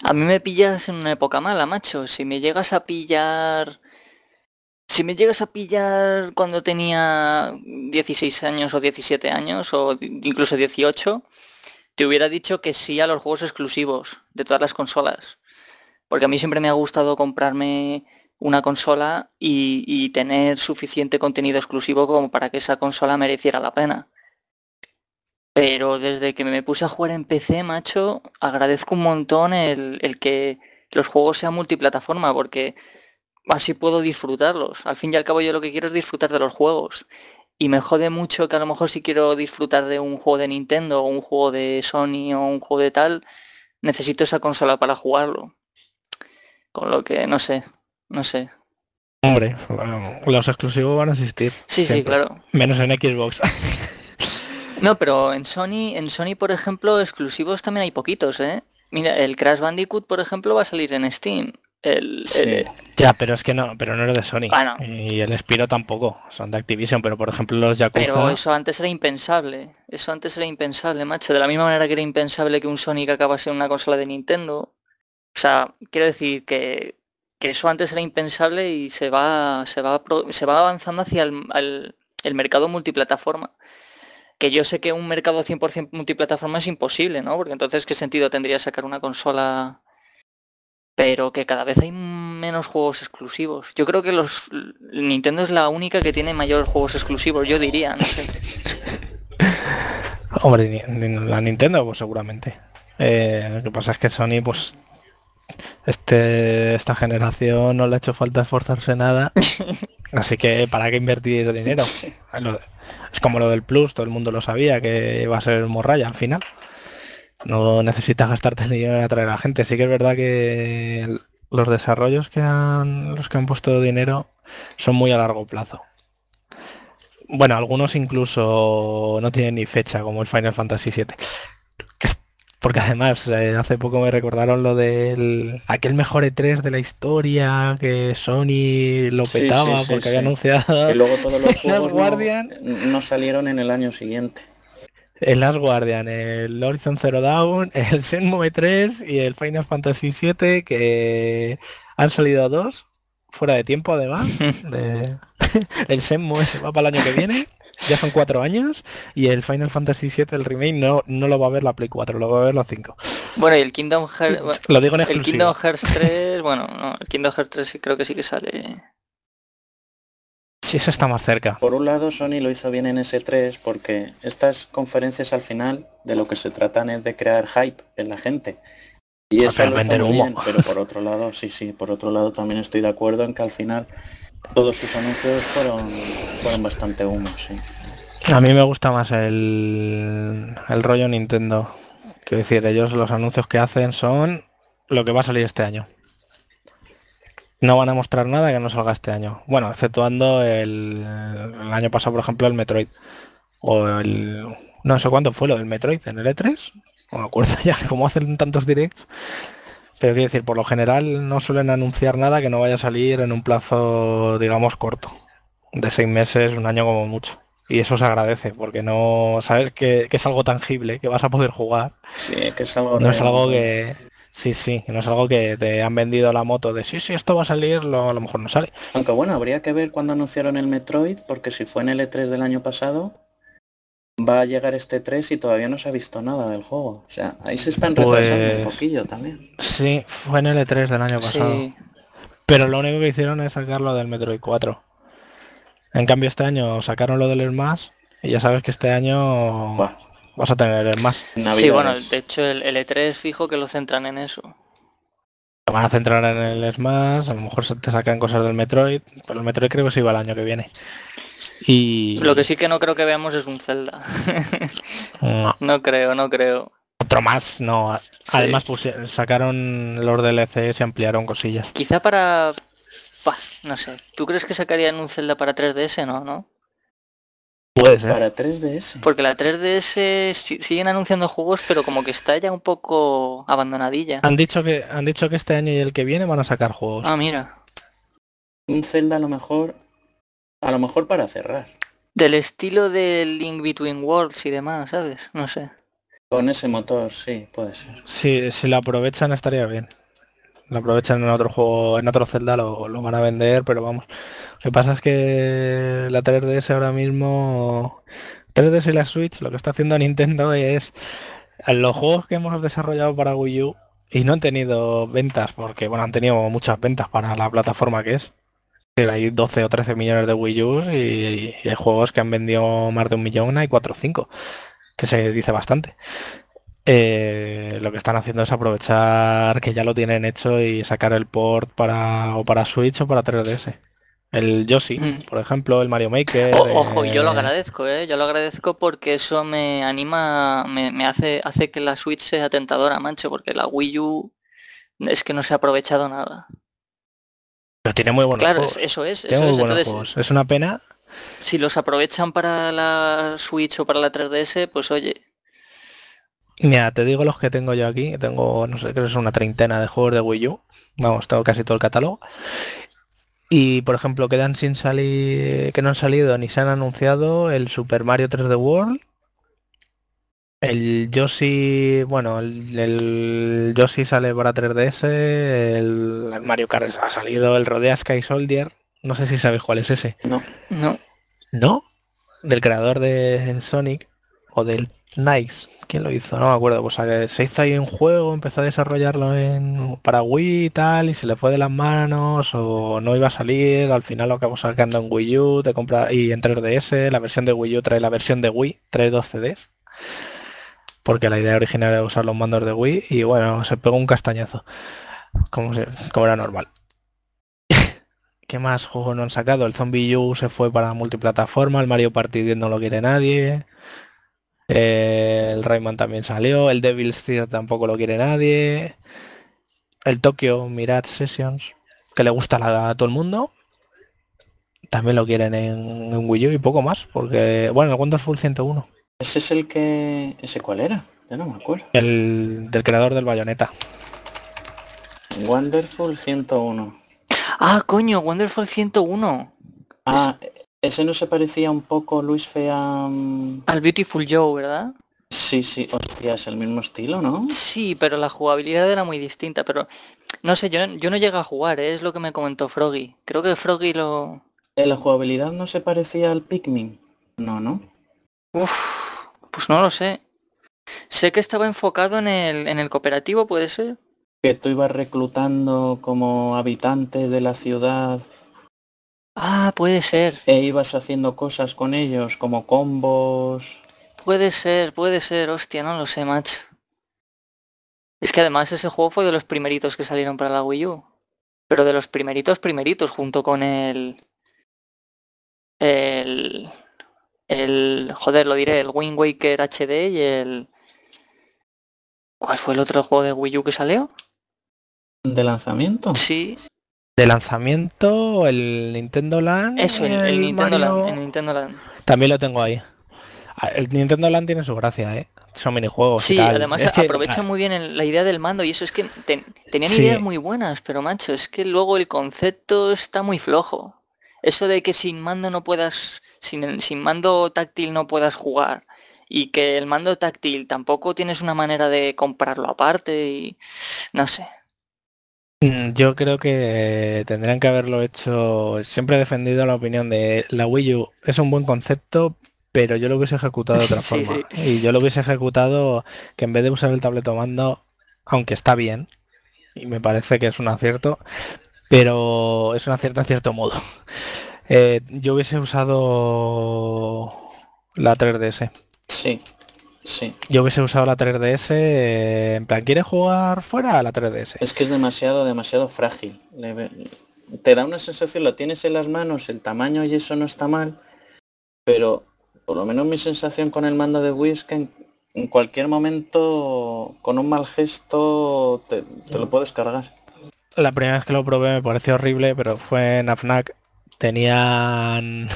A mí me pillas en una época mala, macho. Si me llegas a pillar... Si me llegas a pillar cuando tenía 16 años o 17 años o incluso 18, te hubiera dicho que sí a los juegos exclusivos de todas las consolas. Porque a mí siempre me ha gustado comprarme una consola y, tener suficiente contenido exclusivo como para que esa consola mereciera la pena. Pero desde que me puse a jugar en PC, macho, agradezco un montón el, que los juegos sean multiplataforma, porque así puedo disfrutarlos. Al fin y al cabo yo lo que quiero es disfrutar de los juegos. Y me jode mucho que a lo mejor si quiero disfrutar de un juego de Nintendo o un juego de Sony o un juego de tal, necesito esa consola para jugarlo. Con lo que no sé, no sé. Hombre, los exclusivos van a existir. Sí, sí, claro. Menos en Xbox. No, pero en Sony, en Sony, por ejemplo, exclusivos también hay poquitos, ¿eh? Mira, el Crash Bandicoot, por ejemplo, va a salir en Steam. El, Ya, pero es que no, pero no era de Sony. Y el Spiro tampoco, son de Activision, pero por ejemplo los Yakuza... Pero eso antes era impensable, eso antes era impensable, macho. De la misma manera que era impensable que un Sonic acabase en una consola de Nintendo. O sea, quiero decir que, eso antes era impensable y se va, se va, se va avanzando hacia el, el mercado multiplataforma que yo sé que un mercado 100% multiplataforma es imposible, ¿no? Porque entonces, ¿qué sentido tendría sacar una consola pero que cada vez hay menos juegos exclusivos. Yo creo que los Nintendo es la única que tiene mayores juegos exclusivos, yo diría, no sé. Hombre, la Nintendo, pues seguramente. Eh, lo que pasa es que Sony, pues este esta generación no le ha hecho falta esforzarse nada. así que para qué invertir dinero. Es como lo del Plus, todo el mundo lo sabía que iba a ser morralla al final. No necesitas gastarte el dinero en atraer a la gente. Sí que es verdad que los desarrollos que han los que han puesto dinero son muy a largo plazo. Bueno, algunos incluso no tienen ni fecha, como el Final Fantasy VII. Porque además, eh, hace poco me recordaron lo del aquel mejor E3 de la historia, que Sony lo petaba porque había anunciado. Y luego todos los juegos. No, salieron en el año siguiente. El Last Guardian, el Horizon Zero Dawn, el Shenmue 3 y el Final Fantasy VII que han salido dos fuera de tiempo además. el Shenmue se va para el año que viene ya son cuatro años y el Final Fantasy VII, el remake, no, no lo va a ver la Play 4, lo va a ver los 5. Bueno, y el Kingdom Hearts... lo digo en El Kingdom Hearts 3, bueno, no, el Kingdom Hearts 3 sí creo que sí que sale... Sí, eso está más cerca. Por un lado, Sony lo hizo bien en S3 porque estas conferencias al final de lo que se tratan es de crear hype en la gente. Y eso lo hizo bien, pero por otro lado, sí, sí, por otro lado también estoy de acuerdo en que al final todos sus anuncios fueron, fueron bastante humos, sí. A mí me gusta más el, el rollo Nintendo. Quiero decir, ellos los anuncios que hacen son lo que va a salir este año. No van a mostrar nada que no salga este año. Bueno, exceptuando el, el año pasado, por ejemplo, el Metroid. O el... No sé cuánto fue lo del Metroid en el E3. No me acuerdo ya, como hacen tantos directs. Pero quiero decir, por lo general no suelen anunciar nada que no vaya a salir en un plazo, digamos, corto. De seis meses, un año como mucho. Y eso se agradece, porque no sabes que, es algo tangible, que vas a poder jugar. Sí, que es algo... No es algo que... Sí, sí, no es algo que te han vendido la moto de sí, sí, esto va a salir, lo, a lo mejor no sale. Aunque bueno, habría que ver cuando anunciaron el Metroid, porque si fue en el E3 del año pasado, va a llegar este 3 y todavía no se ha visto nada del juego. O sea, ahí se están retrasando un pues, poquillo también. Sí, fue en el E3 del año pasado. Pero lo único que hicieron es sacarlo del Metroid 4. En cambio este año sacaron lo del Smash y ya sabes que este año vas a tener el más. Sí, bueno, de hecho el, E3 fijo que lo centran en eso. Lo van a centrar en el Smash, a lo mejor te sacan cosas del Metroid, pero el Metroid creo que se iba el año que viene. Y... Lo que sí que no creo que veamos es un Zelda. no. creo, no creo. Otro más, no. Además pues, sacaron los DLCs y ampliaron cosillas. Quizá para... no sé. ¿Tú crees que sacarían un Zelda para 3DS? No, ¿no? Puede ser. Para 3DS. Porque la 3DS siguen anunciando juegos, pero como que está ya un poco abandonadilla. Han dicho que han dicho que este año y el que viene van a sacar juegos. Ah, mira. Un Zelda a lo mejor a lo mejor para cerrar. Del estilo del Link Between Worlds y demás, ¿sabes? No sé. Con ese motor, sí, puede ser. Sí, si lo aprovechan estaría bien. Lo aprovechan en otro juego, en otro Zelda lo, lo van a vender, pero vamos. Lo que pasa es que la 3DS ahora mismo... 3DS y la Switch, lo que está haciendo Nintendo es... Los juegos que hemos desarrollado para Wii U y no han tenido ventas, porque bueno, han tenido muchas ventas para la plataforma que es hay 12 o 13 millones de Wii U y, hay juegos que han vendido más de un millón, hay 4 o 5, que se dice bastante. Eh, lo que están haciendo es aprovechar que ya lo tienen hecho y sacar el port para o para Switch o para 3DS. El Yoshi, mm. por ejemplo, el Mario Maker. ojo, yo lo eh, agradezco, ¿eh? yo lo agradezco porque eso me anima, me, me, hace, hace que la Switch sea tentadora, mancho, porque la Wii U es que no se ha aprovechado nada tiene muy buenos claro, juegos. eso es. es. Es una pena. Si los aprovechan para la Switch o para la 3DS, pues oye. Mira, te digo los que tengo yo aquí. Tengo, no sé, creo que es una treintena de juegos de Wii U. Vamos, tengo casi todo el catálogo. Y por ejemplo, quedan sin salir, que no han salido ni se han anunciado el Super Mario 3D World, el Yoshi, bueno, el, el, Yoshi sale para 3DS, el, Mario Kart ha salido, el Rodea Sky Soldier, no sé si sabéis cuál es ese. No, no. ¿No? Del creador de Sonic o del Nice, ¿Quién lo hizo? No me acuerdo. Pues se hizo ahí un juego, empezó a desarrollarlo en para Wii y tal, y se le fue de las manos, o no iba a salir, al final lo acabó sacando en Wii U, te compra y en 3DS, la versión de Wii U trae la versión de Wii, trae dos CDs. Porque la idea original era usar los mandos de Wii y bueno, se pegó un castañazo. Como, como era normal. ¿Qué más juegos no han sacado? El Zombie U se fue para multiplataforma, el Mario Party 10 no lo quiere nadie. El Rayman también salió, el Devil's Tear tampoco lo quiere nadie. El Tokyo Mirage Sessions, que le gusta a todo el mundo. También lo quieren en, Wii U y poco más, porque, bueno, el Wonderful 101. ¿Ese es el que... ¿Ese cuál era? Ya no me acuerdo. El del creador del Bayonetta. Wonderful 101. Ah, coño, Wonderful 101. Ah, ese no se parecía un poco, Luis Fea... Al Beautiful Joe, ¿verdad? Sí, sí, hostia, es el mismo estilo, ¿no? Sí, pero la jugabilidad era muy distinta, pero no sé, yo, yo no llegué a jugar, ¿eh? es lo que me comentó Froggy. Creo que Froggy lo... ¿La jugabilidad no se parecía al Pikmin? No, ¿no? Uf, pues no lo sé. Sé que estaba enfocado en el, en el cooperativo, ¿puede ser? que tú ibas reclutando como habitantes de la ciudad. Ah, puede ser. E ibas haciendo cosas con ellos, como combos. Puede ser, puede ser, hostia, no lo sé, macho. Es que además ese juego fue de los primeritos que salieron para la Wii U. Pero de los primeritos, primeritos, junto con el... El... El... Joder, lo diré, el Wind Waker HD y el... ¿Cuál fue el otro juego de Wii U que salió? ¿De lanzamiento? Sí. De lanzamiento, el Nintendo Land. Eso, el, Nintendo, Land, También lo tengo ahí. Ah, el Nintendo Land tiene su gracia, ¿eh? Son minijuegos. Sí, y tal. además aprovecha muy bien la idea del mando y eso es que tenían ideas muy buenas, pero macho, es que luego el concepto está muy flojo. Eso de que sin mando no puedas, sin, sin mando táctil no puedas jugar y que el mando táctil tampoco tienes una manera de comprarlo aparte y no sé. Mm, yo creo que tendrían que haberlo hecho. Siempre he defendido la opinión de la Wii U. Es un buen concepto, pero yo lo hubiese ejecutado de otra forma. Y yo lo hubiese ejecutado que en vez de usar el tableto mando, aunque está bien, y me parece que es un acierto, pero es un acierto en cierto modo. Eh, yo hubiese usado la 3DS. Sí, Sí. Yo hubiese usado la 3DS, eh, en plan, ¿quieres jugar fuera a la 3DS? Es que es demasiado, demasiado frágil. te da una sensación, lo tienes en las manos, el tamaño y eso no está mal, pero por lo menos mi sensación con el mando de Wii es que en, cualquier momento, con un mal gesto, te, te, lo puedes cargar. La primera vez que lo probé me pareció horrible, pero fue en AFNAC. Tenían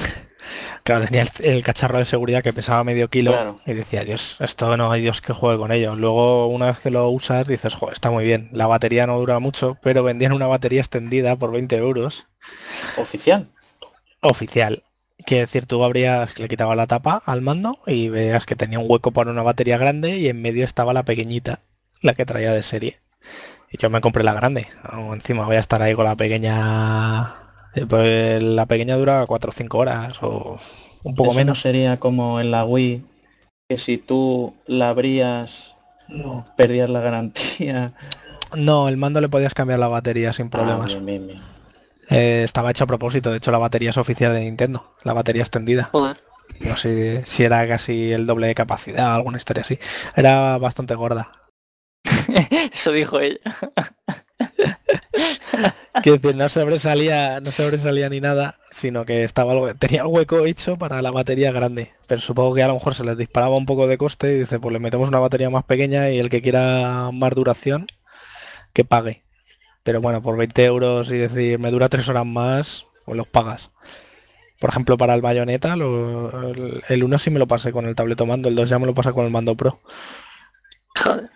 Claro, tenía el, cacharro de seguridad que pesaba medio kilo y decía, Dios, esto no hay Dios que juegue con ello. Luego, una vez que lo usas, dices, joder, está muy bien. La batería no dura mucho, pero vendían una batería extendida por 20 euros. ¿Oficial? Oficial. Quiere decir, tú abrías, le quitabas la tapa al mando y veas que tenía un hueco para una batería grande y en medio estaba la pequeñita, la que traía de serie. Y yo me compré la grande. encima voy a estar ahí con la pequeña pues la pequeña dura 4 o 5 horas o un poco menos. sería como en la Wii, que si tú la abrías, perdías la garantía. No, el mando le podías cambiar la batería sin ah, problemas. Eh, estaba hecho a propósito, de hecho la batería es oficial de Nintendo, la batería extendida. No sé si era casi el doble de capacidad, alguna historia así. Era bastante gorda. Eso dijo ella. que decir, no sobresalía, no sobresalía ni nada, sino que estaba tenía el hueco hecho para la batería grande. Pero supongo que a lo mejor se les disparaba un poco de coste y dice, pues le metemos una batería más pequeña y el que quiera más duración, que pague. Pero bueno, por 20 euros y decir, me dura tres horas más, pues los pagas. Por ejemplo, para el bayoneta, el 1 sí me lo pasé con el tableto mando, el 2 ya me lo pasé con el mando pro.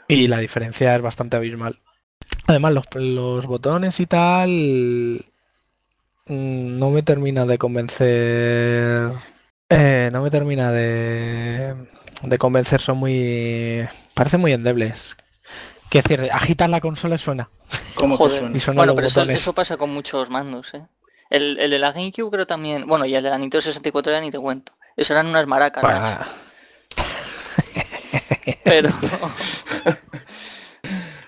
Y la diferencia es bastante abismal. Además, los, botones y tal mm, no me termina de convencer. Eh, no me termina de, de convencer, son muy. Parece muy endebles. Que decir, agitar la consola y suena. ¿Cómo bueno, pero eso, pasa con muchos mandos, ¿eh? El, de la GameCube creo también. Bueno, y el de la Nintendo 64 ya ni te cuento. Eso eran unas maracas. Pero...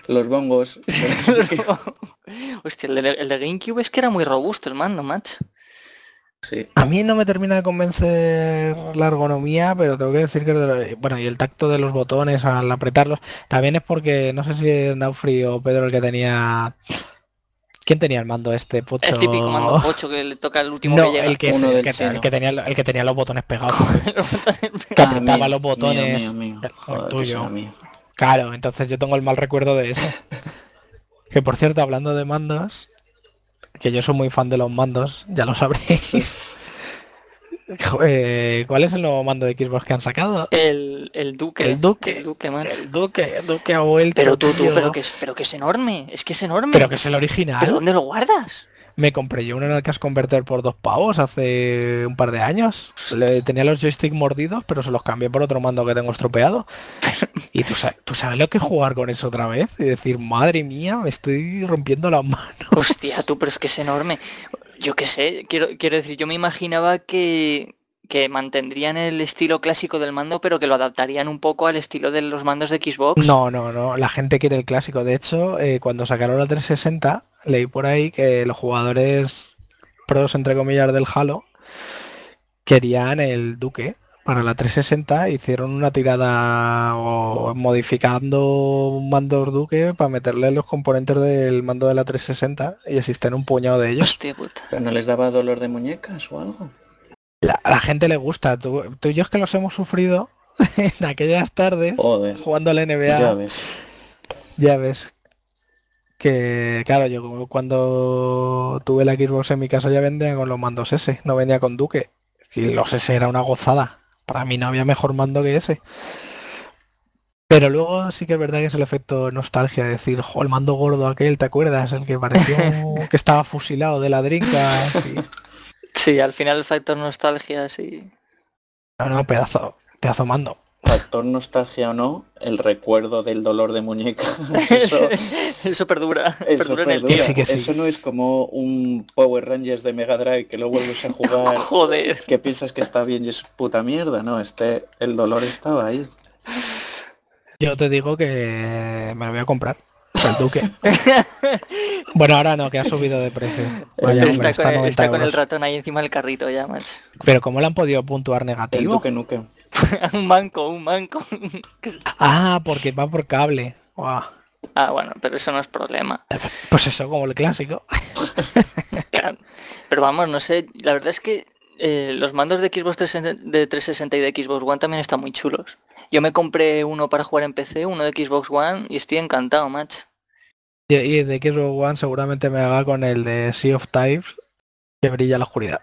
Los bongos. Hostia, el de, el de GameCube es que era muy robusto el mando, macho. Sí. A mí no me termina de convencer la ergonomía, pero tengo que decir que de bueno y el tacto de los botones al apretarlos también es porque no sé si es Naufri o Pedro el que tenía ¿Quién tenía el mando este pocho? El típico mando 8 que le toca el último No, que llega. el que, el que tenía el que tenía los botones pegados. Los botones que Ah, apretaba mío, los botones. mío, mío, mío. el Joder, que tuyo. Claro, entonces yo tengo el mal recuerdo de eso. que por cierto, hablando de mandos, que yo soy muy fan de los mandos, ya lo sabréis. Eh, ¿Cuál es el nuevo mando de Xbox que han sacado? El, el Duque. El Duque. El Duque. El Duque, el Duque ha vuelto. Pero tú, tú, pero que, es, pero que es enorme. Es que es enorme. Pero que es el original. ¿Pero dónde lo guardas? Me compré yo uno en el Cash Converter por dos pavos hace un par de años. Le- tenía los joysticks mordidos, pero se los cambié por otro mando que tengo estropeado. Y tú sabes, tú sabes lo que es jugar con eso otra vez y decir, madre mía, me estoy rompiendo las manos. Hostia, tú, pero es que es enorme. Yo qué sé, quiero, quiero decir, yo me imaginaba que, que mantendrían el estilo clásico del mando, pero que lo adaptarían un poco al estilo de los mandos de Xbox. No, no, no. La gente quiere el clásico. De hecho, eh, cuando sacaron la 360, leí por ahí que los jugadores pros, entre comillas, del Halo, querían el Duque para la 360. Hicieron una tirada o modificando un mando Duque para meterle los componentes del mando de la 360 y existen un puñado de ellos. Hostia puta. ¿Pero no les daba dolor de muñecas o algo? La- a la gente le gusta. Tú, tú y yo es que los hemos sufrido en aquellas tardes Joder. jugando a la NBA. Ya ves. Ya ves. Que claro, yo cuando tuve la Xbox en mi casa ya vendía con los mandos S, no venía con Duque. Y los S era una gozada. Para mí no había mejor mando que ese. Pero luego sí que es verdad que es el efecto nostalgia, decir, jo, el mando gordo aquel, ¿te acuerdas? El que pareció que estaba fusilado de la drinka. Sí, al final el factor nostalgia, sí. No, no, pedazo, pedazo mando. Factor nostalgia o no, el recuerdo del dolor de muñecas. Eso, Eso perdura. eso perdura en el perdura. tiempo. sí que sí. Eso no es como un Power Rangers de Mega Drive que lo vuelves a jugar, Joder. que piensas que está bien y es puta mierda. No, este, el dolor estaba ahí. Yo te digo que me lo voy a comprar. El Duque. bueno, ahora no, que ha subido de precio. Vaya, está, hombre, está con, el- 90 está con el euros. ratón ahí encima del carrito ya, macho. Pero ¿cómo le han podido puntuar El negativo? Duque Nukem. un manco, un manco. Ah, porque va por cable. Ah, bueno, pero eso no es problema. Pues eso, como el clásico. Claro. Pero vamos, no sé, la verdad es que eh, los mandos de Xbox 360 de 360 y de Xbox One también están muy chulos. Yo me compré uno para jugar en PC, uno de Xbox One y estoy encantado, macho. Y, de Xbox One seguramente me haga con el de Sea of Types que brilla la oscuridad.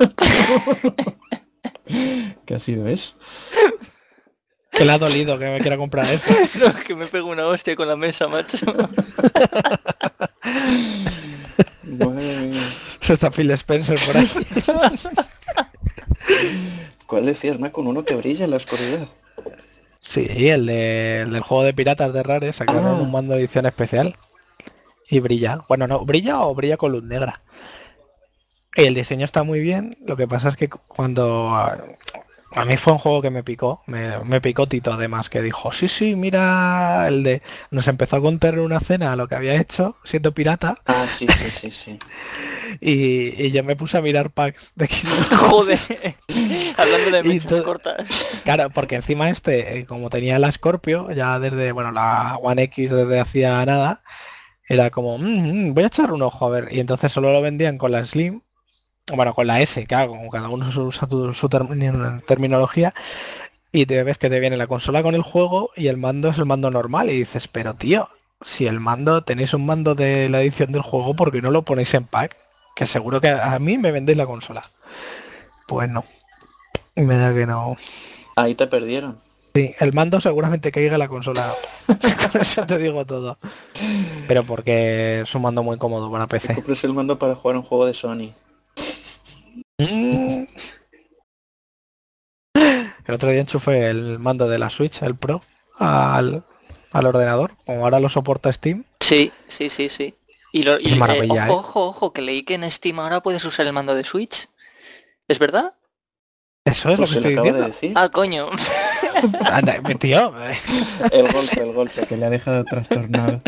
¿Qué ha sido eso? Que le ha dolido que me quiera comprar eso. No, que me pego una hostia con la mesa, macho. Mía. Está Phil Spencer por ahí. ¿Cuál decías, más con uno que brilla en la oscuridad? Sí, el, de- el del juego de piratas de Rare sacaron Ah. un mando de edición especial. Y brilla. Bueno, no, brilla o brilla con luz negra. El diseño está muy bien. Lo que pasa es que cuando... A, a mí fue un juego que me picó. Me, me picó Tito además, que dijo, sí, sí, mira el de... Nos empezó a contar en una cena lo que había hecho siendo pirata. Ah, sí, sí, sí, sí. Y, y yo me puse a mirar packs de Xbox. Joder. Hablando de mechas cortas. Claro, porque encima este, eh, como tenía la Scorpio, ya desde, bueno, la One X desde hacía nada, era como, "Mm, mm, voy a echar un ojo a ver. Y entonces solo lo vendían con la Slim, bueno, con la S, claro, como cada uno usa su, termin- terminología, y te ves que te viene la consola con el juego y el mando es el mando normal. Y dices, pero tío, si el mando, tenéis un mando de la edición del juego, ¿por qué no lo ponéis en pack? Que seguro que a mí me vendéis la consola. Pues no. Me da que no. Ahí te perdieron. Sí, el mando seguramente caiga la consola. Con eso te digo todo. Pero porque es un mando muy cómodo para PC. compras el mando para jugar un juego de Sony. Mm. El otro día enchufé el mando de la Switch, el Pro, al, al ordenador. Como ahora lo soporta Steam. Sí, sí, sí, sí. Y, lo, y, maravilla, ojo, ¿eh? ojo, ojo, que leí que en Steam ahora puedes usar el mando de Switch. ¿Es verdad? Eso es Pues lo que se estoy diciendo. de decir. Ah, coño. Anda, tío, El golpe, el golpe, que le ha dejado trastornado.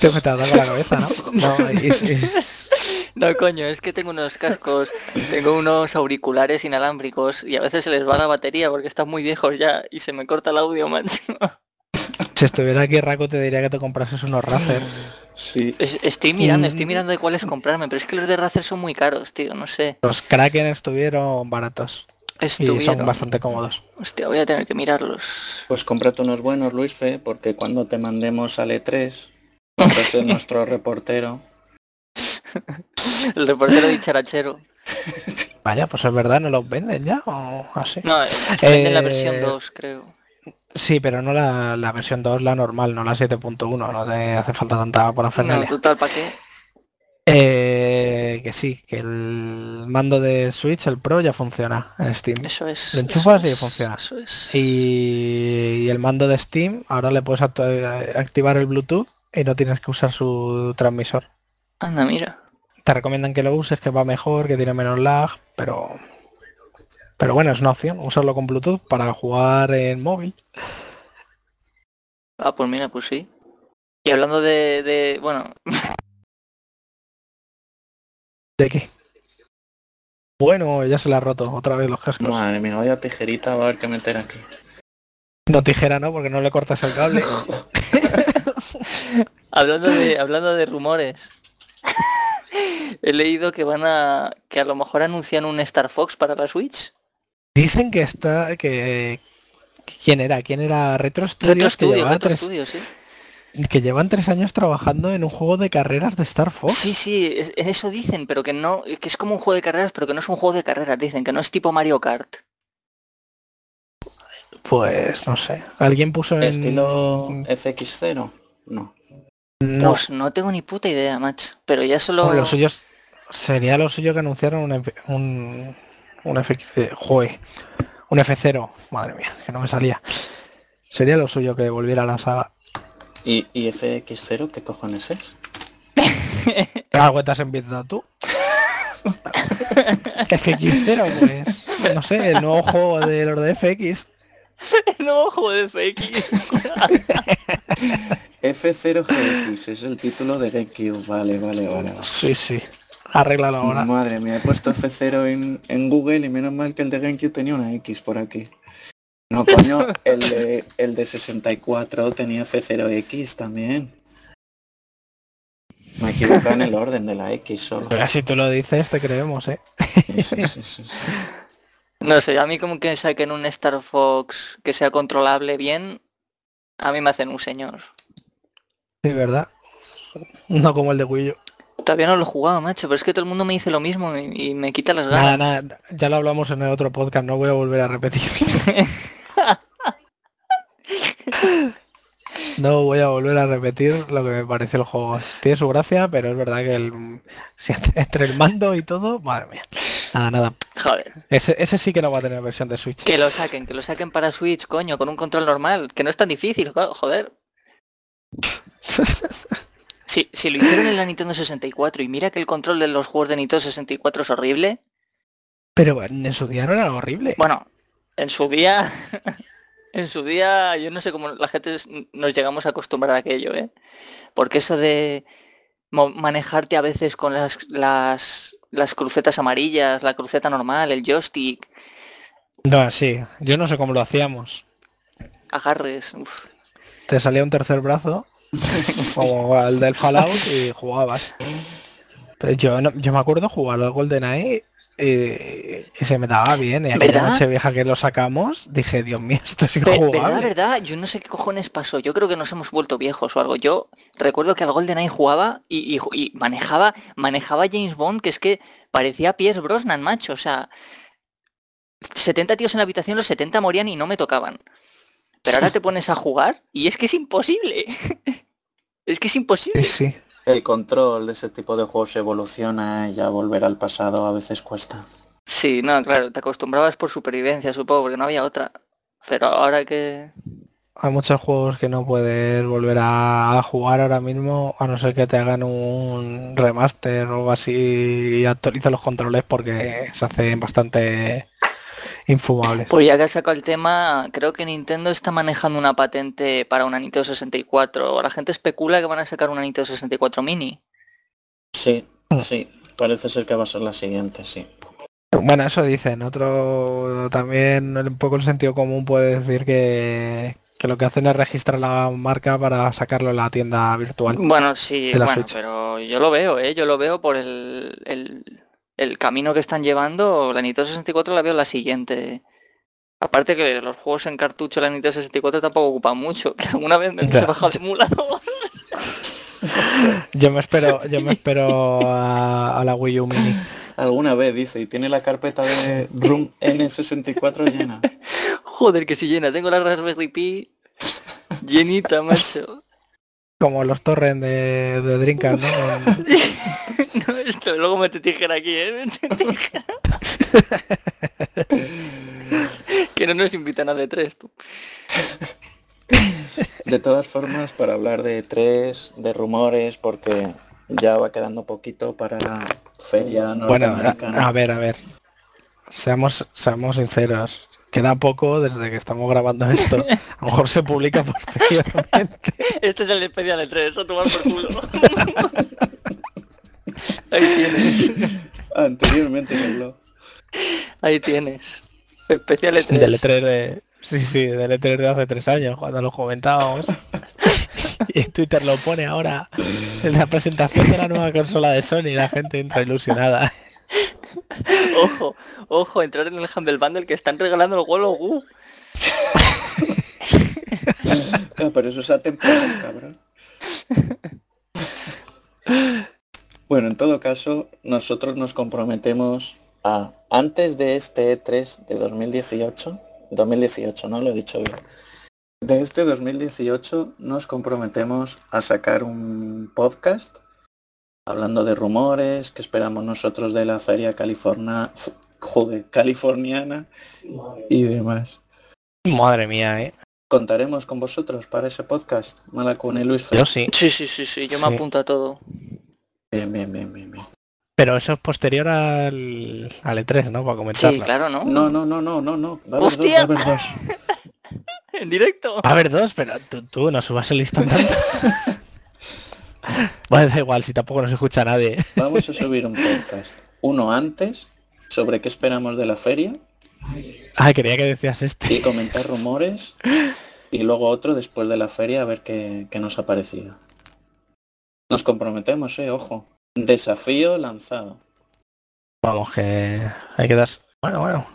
te me te ha dado con la cabeza, ¿no? No, es, es- No, coño, es que tengo unos cascos, tengo unos auriculares inalámbricos y a veces se les va la batería porque están muy viejos ya y se me corta el audio, macho. si estuviera aquí Raco te diría que te comprases unos Razer. Sí. Es- Estoy mirando, estoy Mm. mirando de cuáles comprarme, pero es que los de Razer son muy caros, tío, no sé. Los Kraken estuvieron baratos y son Estuvieron. bastante cómodos. Hostia, voy a tener que mirarlos. Pues cómprate unos buenos, Luis Fe, porque cuando te mandemos al E3, vas a ser nuestro reportero. El reportero dicharachero. Vaya, pues es verdad, ¿no los venden ya o así? No, eh, venden la Eh, versión 2, creo. Sí, pero no la, la versión 2, la normal, no la 7.1, no te hace falta tanta por No, total, ¿para qué? Eh, que sí, que el mando de Switch, el Pro, ya funciona en Steam. Eso es. Lo enchufas y es, funciona. Eso es. Y, y el mando de Steam, ahora le puedes activar el Bluetooth y no tienes que usar su transmisor. Anda, mira. Te recomiendan que lo uses, que va mejor, que tiene menos lag, pero... Pero bueno, es una opción, usarlo con Bluetooth para jugar en móvil. Ah, pues mira, pues sí. Y hablando de, de bueno, ¿De qué? Bueno, ya se le ha roto otra vez los cascos. Madre mía, vaya tijerita va a haber que meter aquí. No tijera, ¿no? Porque no le cortas el cable. hablando de, hablando de rumores. He leído que van a, que a lo mejor anuncian un Star Fox para la Switch. Dicen que está, que... ¿Quién era? ¿Quién era? Retro Studios, Retro que, Studio, llevaba Retro tres, Studio, sí. que llevan tres años trabajando en un juego de carreras de Star Fox. Sí, sí, es- eso dicen, pero que no, que es como un juego de carreras, pero que no es un juego de carreras, dicen, que no es tipo Mario Kart. Pues no sé. ¿Alguien puso en... ¿Estilo FX0? No. No, Pues no tengo ni puta idea, macho. Pero ya solo... Hombre, lo suyo es- sería lo suyo que anunciaron un, F- un, un FX, joder, un F0, madre mía, que no me salía. Sería lo suyo que volviera a la saga. ¿Y, y FX0 qué cojones es? Algo has inventado tú. FX0, pues, no sé, el nuevo juego de los de FX. No, joder, FX. F0GX es el título de GameCube. Vale, vale, vale. vale. Sí, sí. Arréglalo ahora. Madre mía, he puesto F0 en, en Google y menos mal que el de GameCube tenía una X por aquí. No, coño, el de, el de 64 tenía F0X también. Me he equivocado en el orden de la X solo. Pero si tú lo dices, te creemos, ¿eh? Sí, sí, sí, sí, sí. No sé, a mí como que saquen un Star Fox que sea controlable bien, a mí me hacen un señor. Sí, ¿verdad? No como el de U. Todavía no lo he jugado, macho, pero es que todo el mundo me dice lo mismo y, me quita las Nada, ganas. nada, ya lo hablamos en el otro podcast, no voy a volver a repetir. No voy a volver a repetir lo que me parece el juego. Tiene su gracia, pero es verdad que el, si entre, el mando y todo, madre mía. Nada, nada. Joder, Ese, ese sí que no va a tener versión de Switch. que lo saquen, que lo saquen para Switch, coño, con un control normal, que no es tan difícil, jo- joder. Si, si lo hicieron en la Nintendo 64 y mira que el control de los juegos de Nintendo 64 es horrible, Pero en su día no era horrible. bueno, en su día, en su día, yo no sé cómo la gente nos llegamos a acostumbrar a aquello, ¿eh? Porque eso de manejarte a veces con las, las, las crucetas amarillas, la cruceta normal, el joystick, No, sí. Yo no sé cómo lo hacíamos. agarres, uf. Te salía un tercer brazo, como el del Fallout, y jugabas. Pero yo, no- yo me acuerdo jugar al GoldenEye y se me daba bien. Y aquella noche vieja que lo sacamos, dije, Dios mío, esto es Pe- ¿Verdad, injugable. verdad? Yo no sé qué cojones pasó. Yo creo que nos hemos vuelto viejos o algo. Yo recuerdo que al GoldenEye jugaba y, y ju- y manejaba, manejaba James Bond, que es que parecía Piers Brosnan, macho. O sea, 70 tíos en la habitación, los 70 morían y no me tocaban. Pero ahora te pones a jugar y es que es imposible. es que es imposible. Sí, sí. El control de ese tipo de juegos evoluciona y ya volver al pasado a veces cuesta. Sí, no, claro, te acostumbrabas por supervivencia, supongo, porque no había otra. Pero ahora que... Hay muchos juegos que no puedes volver a jugar ahora mismo, a no ser que te hagan un remaster o algo así y actualicen los controles porque se hacen bastante infumable. Pues ya que has sacado el tema, creo que Nintendo está manejando una patente para una Nintendo 64. La gente especula que van a sacar una Nintendo 64 Mini. Sí, sí, parece ser que va a ser la siguiente, sí. Bueno, eso dicen. Otro también, un poco el sentido común puede decir que, que lo que hacen es registrar la marca para sacarlo en la tienda virtual. Bueno, sí, bueno, Switch. pero yo lo veo, ¿eh? Yo lo veo por el, el, el camino que están llevando. La Nintendo 64 la veo la siguiente. Aparte que los juegos en cartucho la Nintendo 64 tampoco ocupan mucho. Que alguna vez me he Ya. bajado el emulador. Yo me espero, yo me espero a, a la Wii U Mini. Alguna vez dice, y tiene la carpeta de Room N64 llena. Joder, que si llena. Tengo la Raspberry Pi llenita, macho. Como los torrents de, de ¿no? No, esto, luego mete tijera aquí, ¿eh? Mete tijera. que no nos invitan a D3, tú. De todas formas, para hablar de tres, de rumores, porque ya va quedando poquito para la feria Bueno, a, ver, a ver. Seamos, seamos sinceros. Queda poco desde que estamos grabando esto. A lo mejor se publica posteriormente. Este es el especial de 3, a tomar por culo. Ahí tienes. Anteriormente en el blog. Ahí tienes. Especial E3. Del E3 de... Sí, sí, del E3 de hace tres años, cuando lo comentábamos. Y en Twitter lo pone ahora en la presentación de la nueva consola de Sony, la gente entra ilusionada. Ojo, ojo, entrar en el Humble Bundle que están regalando el Wall Goo. Ah, pero eso es atemporal, cabrón. Bueno, en todo caso, nosotros nos comprometemos a, antes de este E3 de 2018, 2018, ¿no? Lo he dicho bien. De este 2018 nos comprometemos a sacar un podcast hablando de rumores, que esperamos nosotros de la feria california, joder, californiana y demás. Madre mía, ¿eh? Contaremos con vosotros para ese podcast, Malacune Luis. Yo sí. Sí, sí, sí, sí, yo me Sí. apunto a todo. Bien, bien, bien, bien, bien. Pero eso es posterior al, al E3, ¿no? Para Sí, comentarlo. claro, ¿no? No, no, no, no, no, no. Va a haber dos, ¡Hostia! va a haber dos. En directo. Va a haber dos, pero tú, tú no subas el listón tanto. bueno, da igual, si tampoco nos escucha nadie. Vamos a subir un podcast. Uno antes, sobre qué esperamos de la feria, Ah, quería que decías este. y comentar rumores. Y luego otro después de la feria a ver qué, qué nos ha parecido. Nos comprometemos, eh, ojo. Desafío lanzado. Vamos, que hay que dar... Bueno, bueno.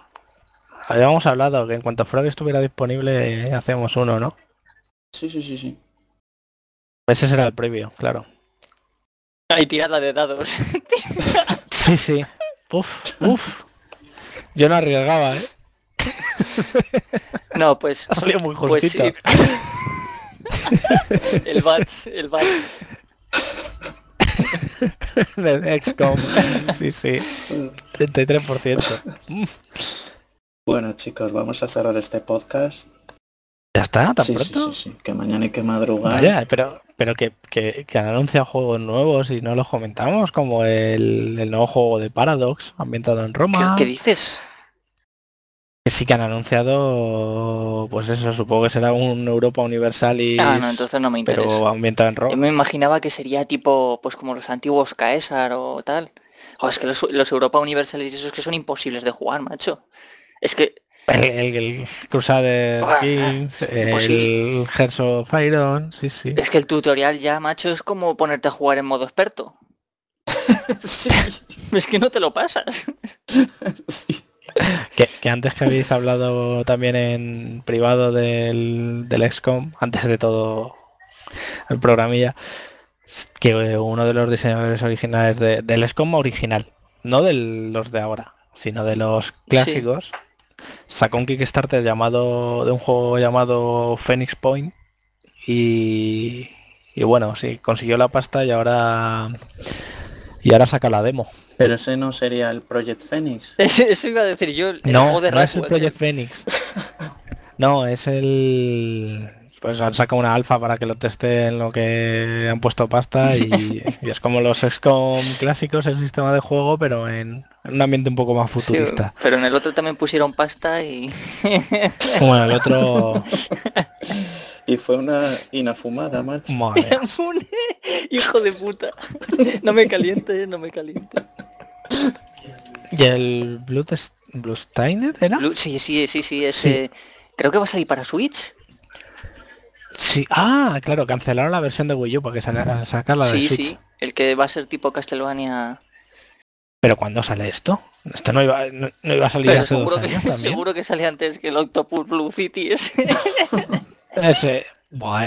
Habíamos hablado que en cuanto Frog estuviera disponible eh, hacemos uno, ¿no? Sí, sí, sí, sí. Ese será el previo, claro. Hay tirada de dados. Sí, sí. Uf, uf. Yo no arriesgaba, ¿eh? No, pues... Ha salido muy Pues justito. sí. el Bats, el Bats. De XCOM. Sí, sí. 33%. Bueno, chicos, vamos a cerrar este podcast. ¿Ya está? ¿Tan Sí, pronto? sí, sí. Que mañana hay que madrugar. Vaya, pero pero que, que, que han anunciado juegos nuevos y no los comentamos, como el, el nuevo juego de Paradox, ambientado en ¿Qué, Roma. qué dices? Que sí que han anunciado, pues eso, supongo que será un Europa Universal y... Ah, no, entonces no me interesa. pero ambientado en Yo Roma. me imaginaba que sería tipo, pues como los antiguos Caesar o tal. Jo, es que los, los Europa Universalis esos que son imposibles de jugar, macho. Es que, El, el, el Crusader Ah, Kings, pues el Hearts of Iron, sí, sí. es que el tutorial ya, macho, es como ponerte a jugar en modo experto. sí, Es que no te lo pasas. sí. Que, que antes que habéis hablado también en privado del, del XCOM, antes de todo el programilla, que uno de los diseñadores originales de- del XCOM original, no de los de ahora, sino de los clásicos, sacó un Kickstarter llamado de un juego llamado Phoenix Point y, y bueno, sí, consiguió la pasta y ahora y ahora saca la demo. Pero ese no sería el Project Phoenix. Eso, eso iba a decir yo. el No, juego de no es el Project Phoenix. No, es el... Pues han sacado una alfa para que lo testeen lo que han puesto pasta y, es como los XCOM clásicos, el sistema de juego, pero en, un ambiente un poco más futurista. pero en el otro también pusieron pasta y... Bueno, el otro... Y fue una inafumada, macho. Hijo de puta. No me caliente, no me caliente. ¿Y el Blue, Blue era? sí, sí, sí, sí, ese... Creo que va a salir para Switch. Sí, ah, claro, cancelaron la versión de Wii U para que sacarla de sí, Switch. Sí, sí, el que va a ser tipo Castlevania. Pero cuando sale esto? Esto no iba, no, iba a salir hace seguro dos que, Seguro que sale antes que el Octopus Blue City ese. ese,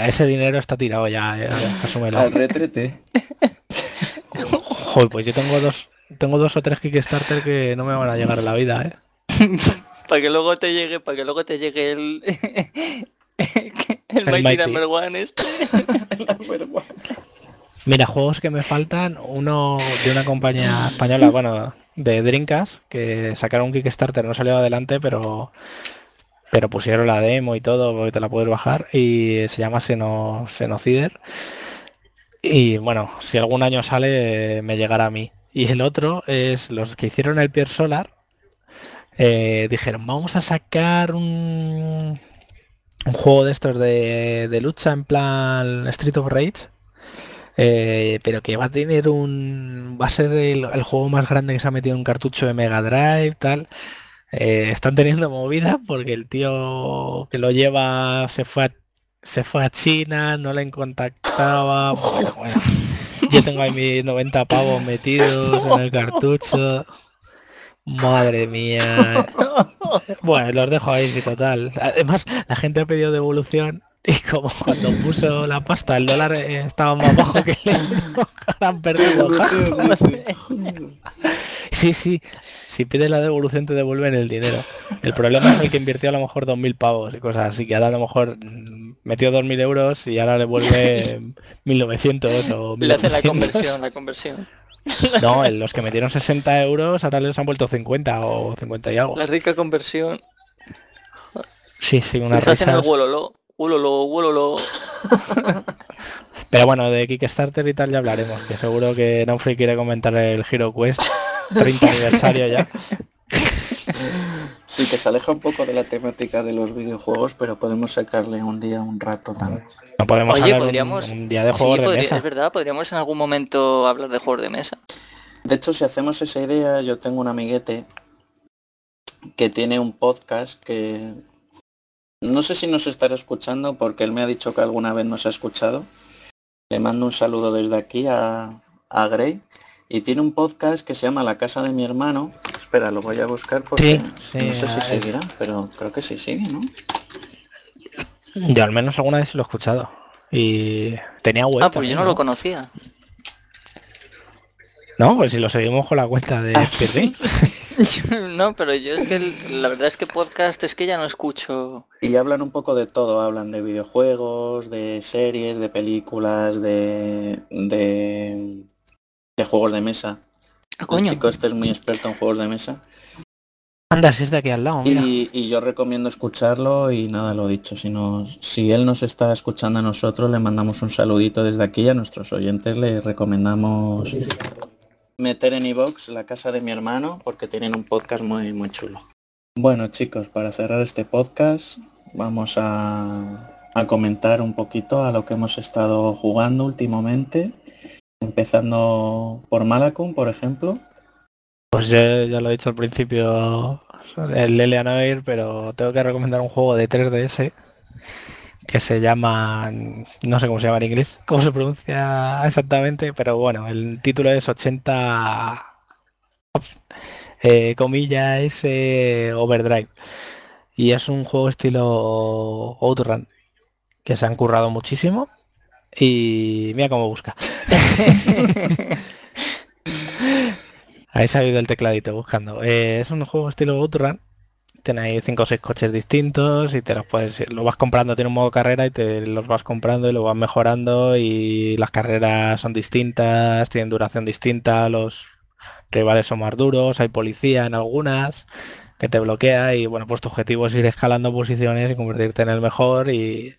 ese dinero está tirado ya, eh, asúmelo. Al retrete. Joder, pues yo tengo dos, tengo dos o tres Kickstarter que no me van a llegar a la vida, eh. para que luego te llegue, para que luego te llegue el el, Mighty, Number One este. Mira, juegos que me faltan, uno de una compañía española, bueno, de Drinkas, que sacaron un Kickstarter, no salió adelante, pero pero pusieron la demo y todo, porque te la puedes bajar, y se llama Seno, Senocider. Y bueno, si algún año sale, me llegará a mí. Y el otro es los que hicieron el Pier Solar, eh, dijeron, vamos a sacar un, un juego de estos de, lucha en plan Street of Rage. Eh, pero que va a tener un... va a ser el, juego más grande que se ha metido en un cartucho de Mega Drive, tal. Eh, están teniendo movida porque el tío que lo lleva se fue a, se fue a China, no le contactaba. Bueno, yo tengo ahí mis 90 pavos metidos en el cartucho. Madre mía. Bueno, los dejo ahí, total. Además, la gente ha pedido devolución y como cuando puso la pasta el dólar estaba más bajo que el euro, han perdido. sí, sí. Si pides la devolución te devuelven el dinero. El problema es el que invirtió a lo mejor 2.000 pavos y cosas así, que ahora a lo mejor metió 2.000 euros y ahora le vuelve 1.900 o 1.800. Le hace la conversión, la conversión. No, los que metieron 60 euros ahora les han vuelto 50 o 50 y algo. La rica conversión. Sí, sí, una risa. Pero bueno, de Kickstarter y tal ya hablaremos, que seguro que Naufree quiere comentar el Hero Quest 30 aniversario ya. Sí, que se aleja un poco de la temática de los videojuegos, pero podemos sacarle un día, un rato también. No podemos Oye, podríamos... un, día de juegos de mesa. Es verdad, podríamos en algún momento hablar de juegos de mesa. De hecho, si hacemos esa idea, yo tengo un amiguete que tiene un podcast que no sé si nos estará escuchando porque él me ha dicho que alguna vez nos ha escuchado. Le mando un saludo desde aquí a, a Gray y tiene un podcast que se llama La casa de mi hermano. Espera, lo voy a buscar porque no sé si seguirá, pero creo que sí sigue, ¿no? Yo al menos alguna vez lo he escuchado. Y tenía web. Ah, pues yo no, lo conocía. No, pues si lo seguimos con la cuenta de ah, no, pero yo es que la verdad es que podcast es que ya no escucho. Y hablan un poco de todo, hablan de videojuegos, de series, de películas, de, de de juegos de mesa. Ah, El chico este es muy experto en juegos de mesa. Anda, si es de aquí al lado. Y, yo recomiendo escucharlo y nada, lo dicho, si, si él nos está escuchando a nosotros, le mandamos un saludito desde aquí a nuestros oyentes, le recomendamos meter en iVox la casa de mi hermano porque tienen un podcast muy, muy chulo. Bueno chicos, para cerrar este podcast vamos a, a comentar un poquito a lo que hemos estado jugando últimamente Empezando por Malacum, por ejemplo. Pues ya, ya lo he dicho al principio, el Eleanoir, pero tengo que recomendar un juego de 3DS que se llama, no sé cómo se llama en inglés, cómo se pronuncia exactamente, pero bueno, el título es 80 eh, comillas eh, Overdrive. Y es un juego estilo Outrun, que se han currado muchísimo y mira cómo busca. Ahí se ha ido el tecladito buscando. Eh, es un juego estilo Outrun. Tenéis cinco o seis coches distintos y te los puedes, lo vas comprando, tiene un modo carrera y te los vas comprando y lo vas mejorando y las carreras son distintas, tienen duración distinta, los rivales son más duros, hay policía en algunas. que te bloquea y bueno, pues tu objetivo es ir escalando posiciones y convertirte en el mejor y,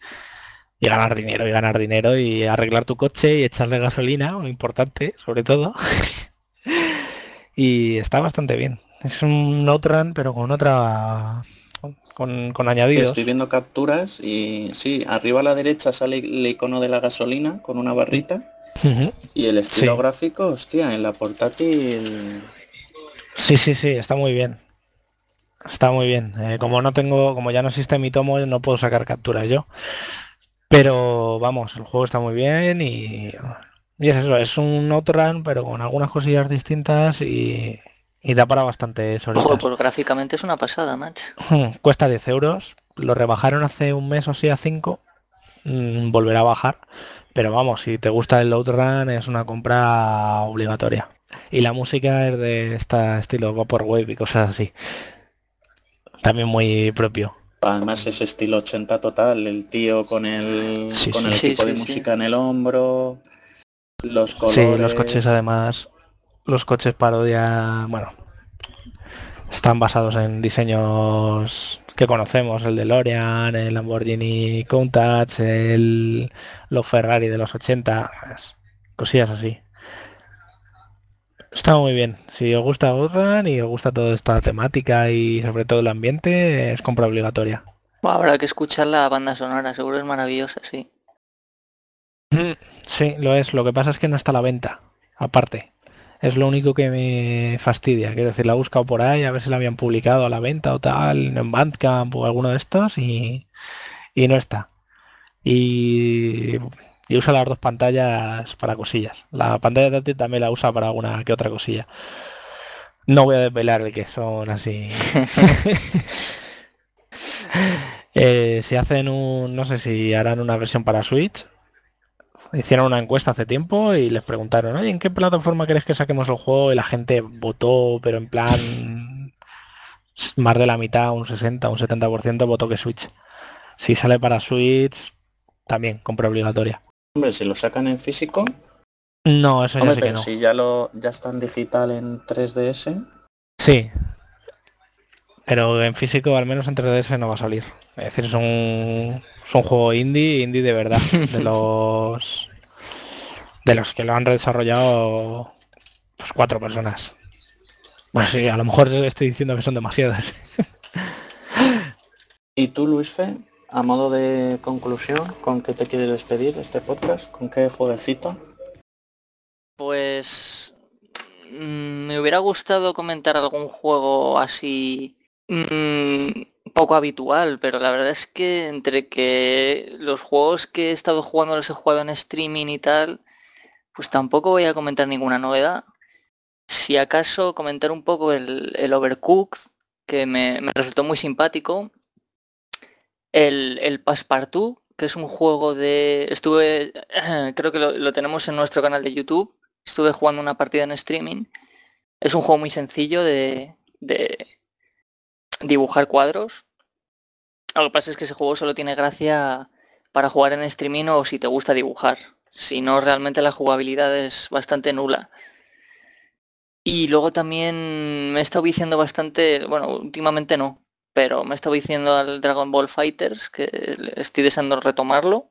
y ganar dinero y ganar dinero y arreglar tu coche y echarle gasolina, importante, sobre todo. y está bastante bien. Es un outrun pero con otra con, con añadidos. Estoy viendo capturas y sí, arriba a la derecha sale el icono de la gasolina con una barrita. Y el estilo gráfico, hostia, en la portátil. Sí, sí, sí, está muy bien. Está muy bien. Eh, como no tengo, como ya no existe mi tomo, no puedo sacar capturas yo. Pero vamos, el juego está muy bien y, y es eso, es un outrun pero con algunas cosillas distintas y, y da para bastante Ojo, pues gráficamente es una pasada, match. Cuesta 10 euros. Lo rebajaron hace un mes o así a 5. Mm, volverá a bajar. Pero vamos, si te gusta el outrun es una compra obligatoria. Y la música es de este estilo Vaporwave y cosas así. También muy propio. Además es estilo 80 total, el tío con el, con el equipo de música en el hombro, los colores... Sí, los coches además, los coches parodia, bueno, están basados en diseños que conocemos, el de Lorian, el Lamborghini Countach, el los Ferrari de los 80, cosillas así. Está muy bien. Si os gusta Outrun y os gusta toda esta temática y sobre todo el ambiente, es compra obligatoria. habrá que escuchar la banda sonora, seguro es maravillosa, sí. Mm, sí, lo es. Lo que pasa es que no está a la venta, aparte. Es lo único que me fastidia. Quiero decir, la he buscado por ahí a ver si la habían publicado a la venta o tal, en Bandcamp o alguno de estos y, y no está. Y y usa las dos pantallas para cosillas. La pantalla táctil también la usa para alguna que otra cosilla. No voy a desvelar el que son así. eh, si hacen un, no sé si harán una versión para Switch. Hicieron una encuesta hace tiempo y les preguntaron, oye, ¿en qué plataforma querés que saquemos el juego? Y la gente votó, pero en plan más de la mitad, un 60, un 70% votó que Switch. Si sale para Switch, también compra obligatoria. Hombre, si lo sacan en físico. No, eso ya sé que no. Si ya lo ya está en digital en 3DS. Sí. Pero en físico, al menos en 3DS, no va a salir. Es decir, es un, es un juego indie, indie de verdad. De los de los que lo han desarrollado pues cuatro personas. Bueno, sí, a lo mejor estoy diciendo que son demasiadas. ¿Y tú, Luis Fe? A modo de conclusión, ¿con qué te quieres despedir este podcast? ¿Con qué jueguecito? Pues mm, me hubiera gustado comentar algún juego así mm, poco habitual, pero la verdad es que entre que los juegos que he estado jugando los he jugado en streaming y tal, pues tampoco voy a comentar ninguna novedad. Si acaso comentar un poco el, el Overcooked, que me resultó muy simpático, el, el Passepartout, que es un juego de... Estuve, creo que lo, tenemos en nuestro canal de YouTube, estuve jugando una partida en streaming. Es un juego muy sencillo de, de dibujar cuadros. Lo que pasa es que ese juego solo tiene gracia para jugar en streaming o si te gusta dibujar. Si no, realmente la jugabilidad es bastante nula. Y luego también me he estado viciando bastante, bueno, últimamente no, pero me estaba diciendo al Dragon Ball Fighters que estoy deseando retomarlo.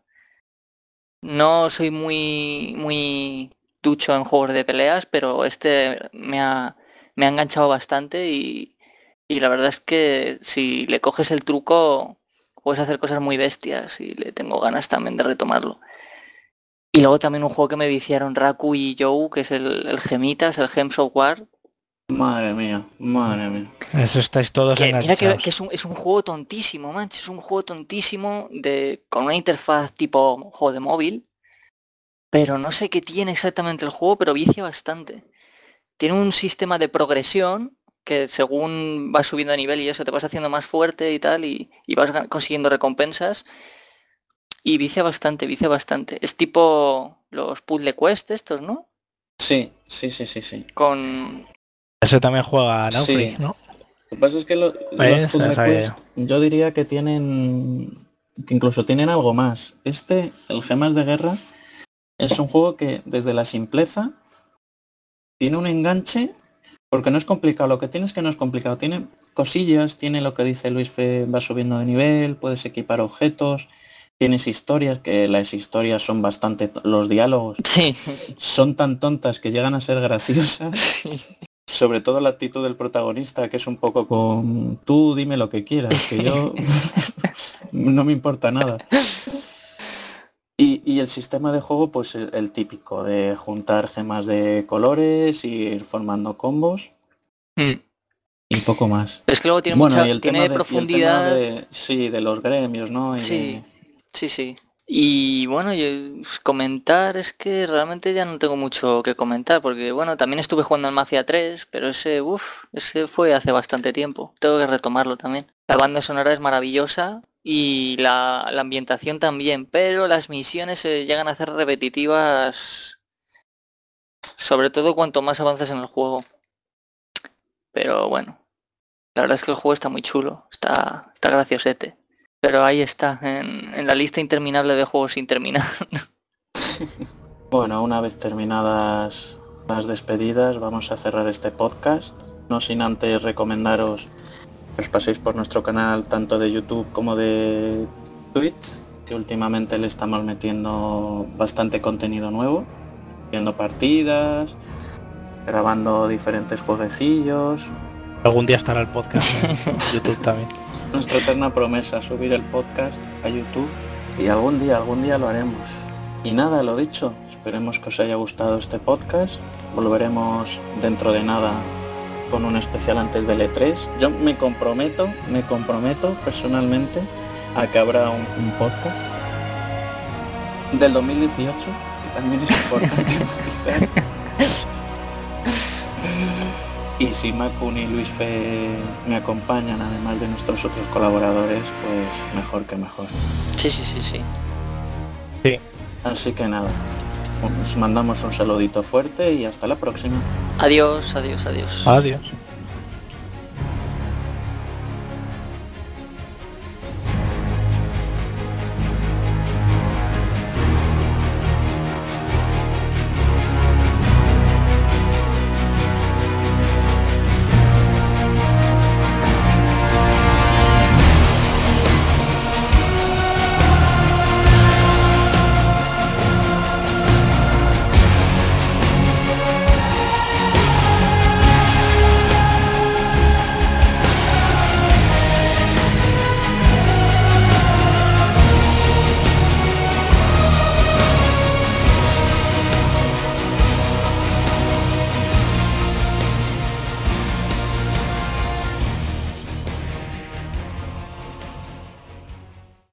No soy muy muy ducho en juegos de peleas, pero este me ha, me ha enganchado bastante y, y la verdad es que si le coges el truco puedes hacer cosas muy bestias y le tengo ganas también de retomarlo. Y luego también un juego que me viciaron Raku y Joe, que es el, el Gemitas, el Gems of War, Madre mía, madre mía. Eso estáis todos que, Mira que, es, un, es, un, juego tontísimo, manches. Es un juego tontísimo de, con una interfaz tipo juego de móvil. Pero no sé qué tiene exactamente el juego, pero vicia bastante. Tiene un sistema de progresión que según vas subiendo a nivel y eso te vas haciendo más fuerte y tal y, y vas consiguiendo recompensas. Y vicia bastante, vicia bastante. Es tipo los puzzle quest estos, ¿no? Sí, sí, sí, sí, sí. Con, ese también juega Naufrig, ¿no? Lo que pasa es que los yo diría que tienen que incluso tienen algo más. Este, el Gemas de Guerra, es un juego que desde la simpleza tiene un enganche porque no es complicado. Lo que tiene es que no es complicado. Tiene cosillas, tiene lo que dice Luis Fe, va subiendo de nivel, puedes equipar objetos, tienes historias, que las historias son bastante, los diálogos Sí. son tan tontas que llegan a ser graciosas. Sobre todo la actitud del protagonista, que es un poco con tú dime lo que quieras, que yo no me importa nada. Y, y el sistema de juego, pues el, el típico, de juntar gemas de colores, ir formando combos Mm. y poco más. Es que luego tiene Bueno, mucha y el tiene tema de, y el tema profundidad. de- sí, de los gremios, ¿no? Y Sí, de- sí, sí. Y bueno, yo, pues, comentar es que realmente ya no tengo mucho que comentar, porque bueno, también estuve jugando en Mafia 3, pero ese, uff, ese fue hace bastante tiempo. Tengo que retomarlo también. La banda sonora es maravillosa y la, la ambientación también, pero las misiones se llegan a hacer repetitivas, sobre todo cuanto más avanzas en el juego. Pero bueno, la verdad es que el juego está muy chulo, está, está graciosete. Pero ahí está, en, en la lista interminable de juegos sin terminar. Bueno, una vez terminadas las despedidas, vamos a cerrar este podcast. No sin antes recomendaros que os paséis por nuestro canal tanto de YouTube como de Twitch, que últimamente le estamos metiendo bastante contenido nuevo, viendo partidas, grabando diferentes jueguecillos. Algún día estará el podcast en YouTube también. Nuestra eterna promesa, subir el podcast a YouTube y algún día, algún día lo haremos. Y nada, lo dicho, esperemos que os haya gustado este podcast. Volveremos dentro de nada con un especial antes del E3. Yo me comprometo, me comprometo personalmente a que habrá un, un podcast del 2018, que también es importante. Y si Macun y Luis Fe me acompañan, además de nuestros otros colaboradores, pues mejor que mejor. Sí, sí, sí, sí. Así que nada, os mandamos un saludito fuerte y hasta la próxima. Adiós, adiós, adiós. Adiós.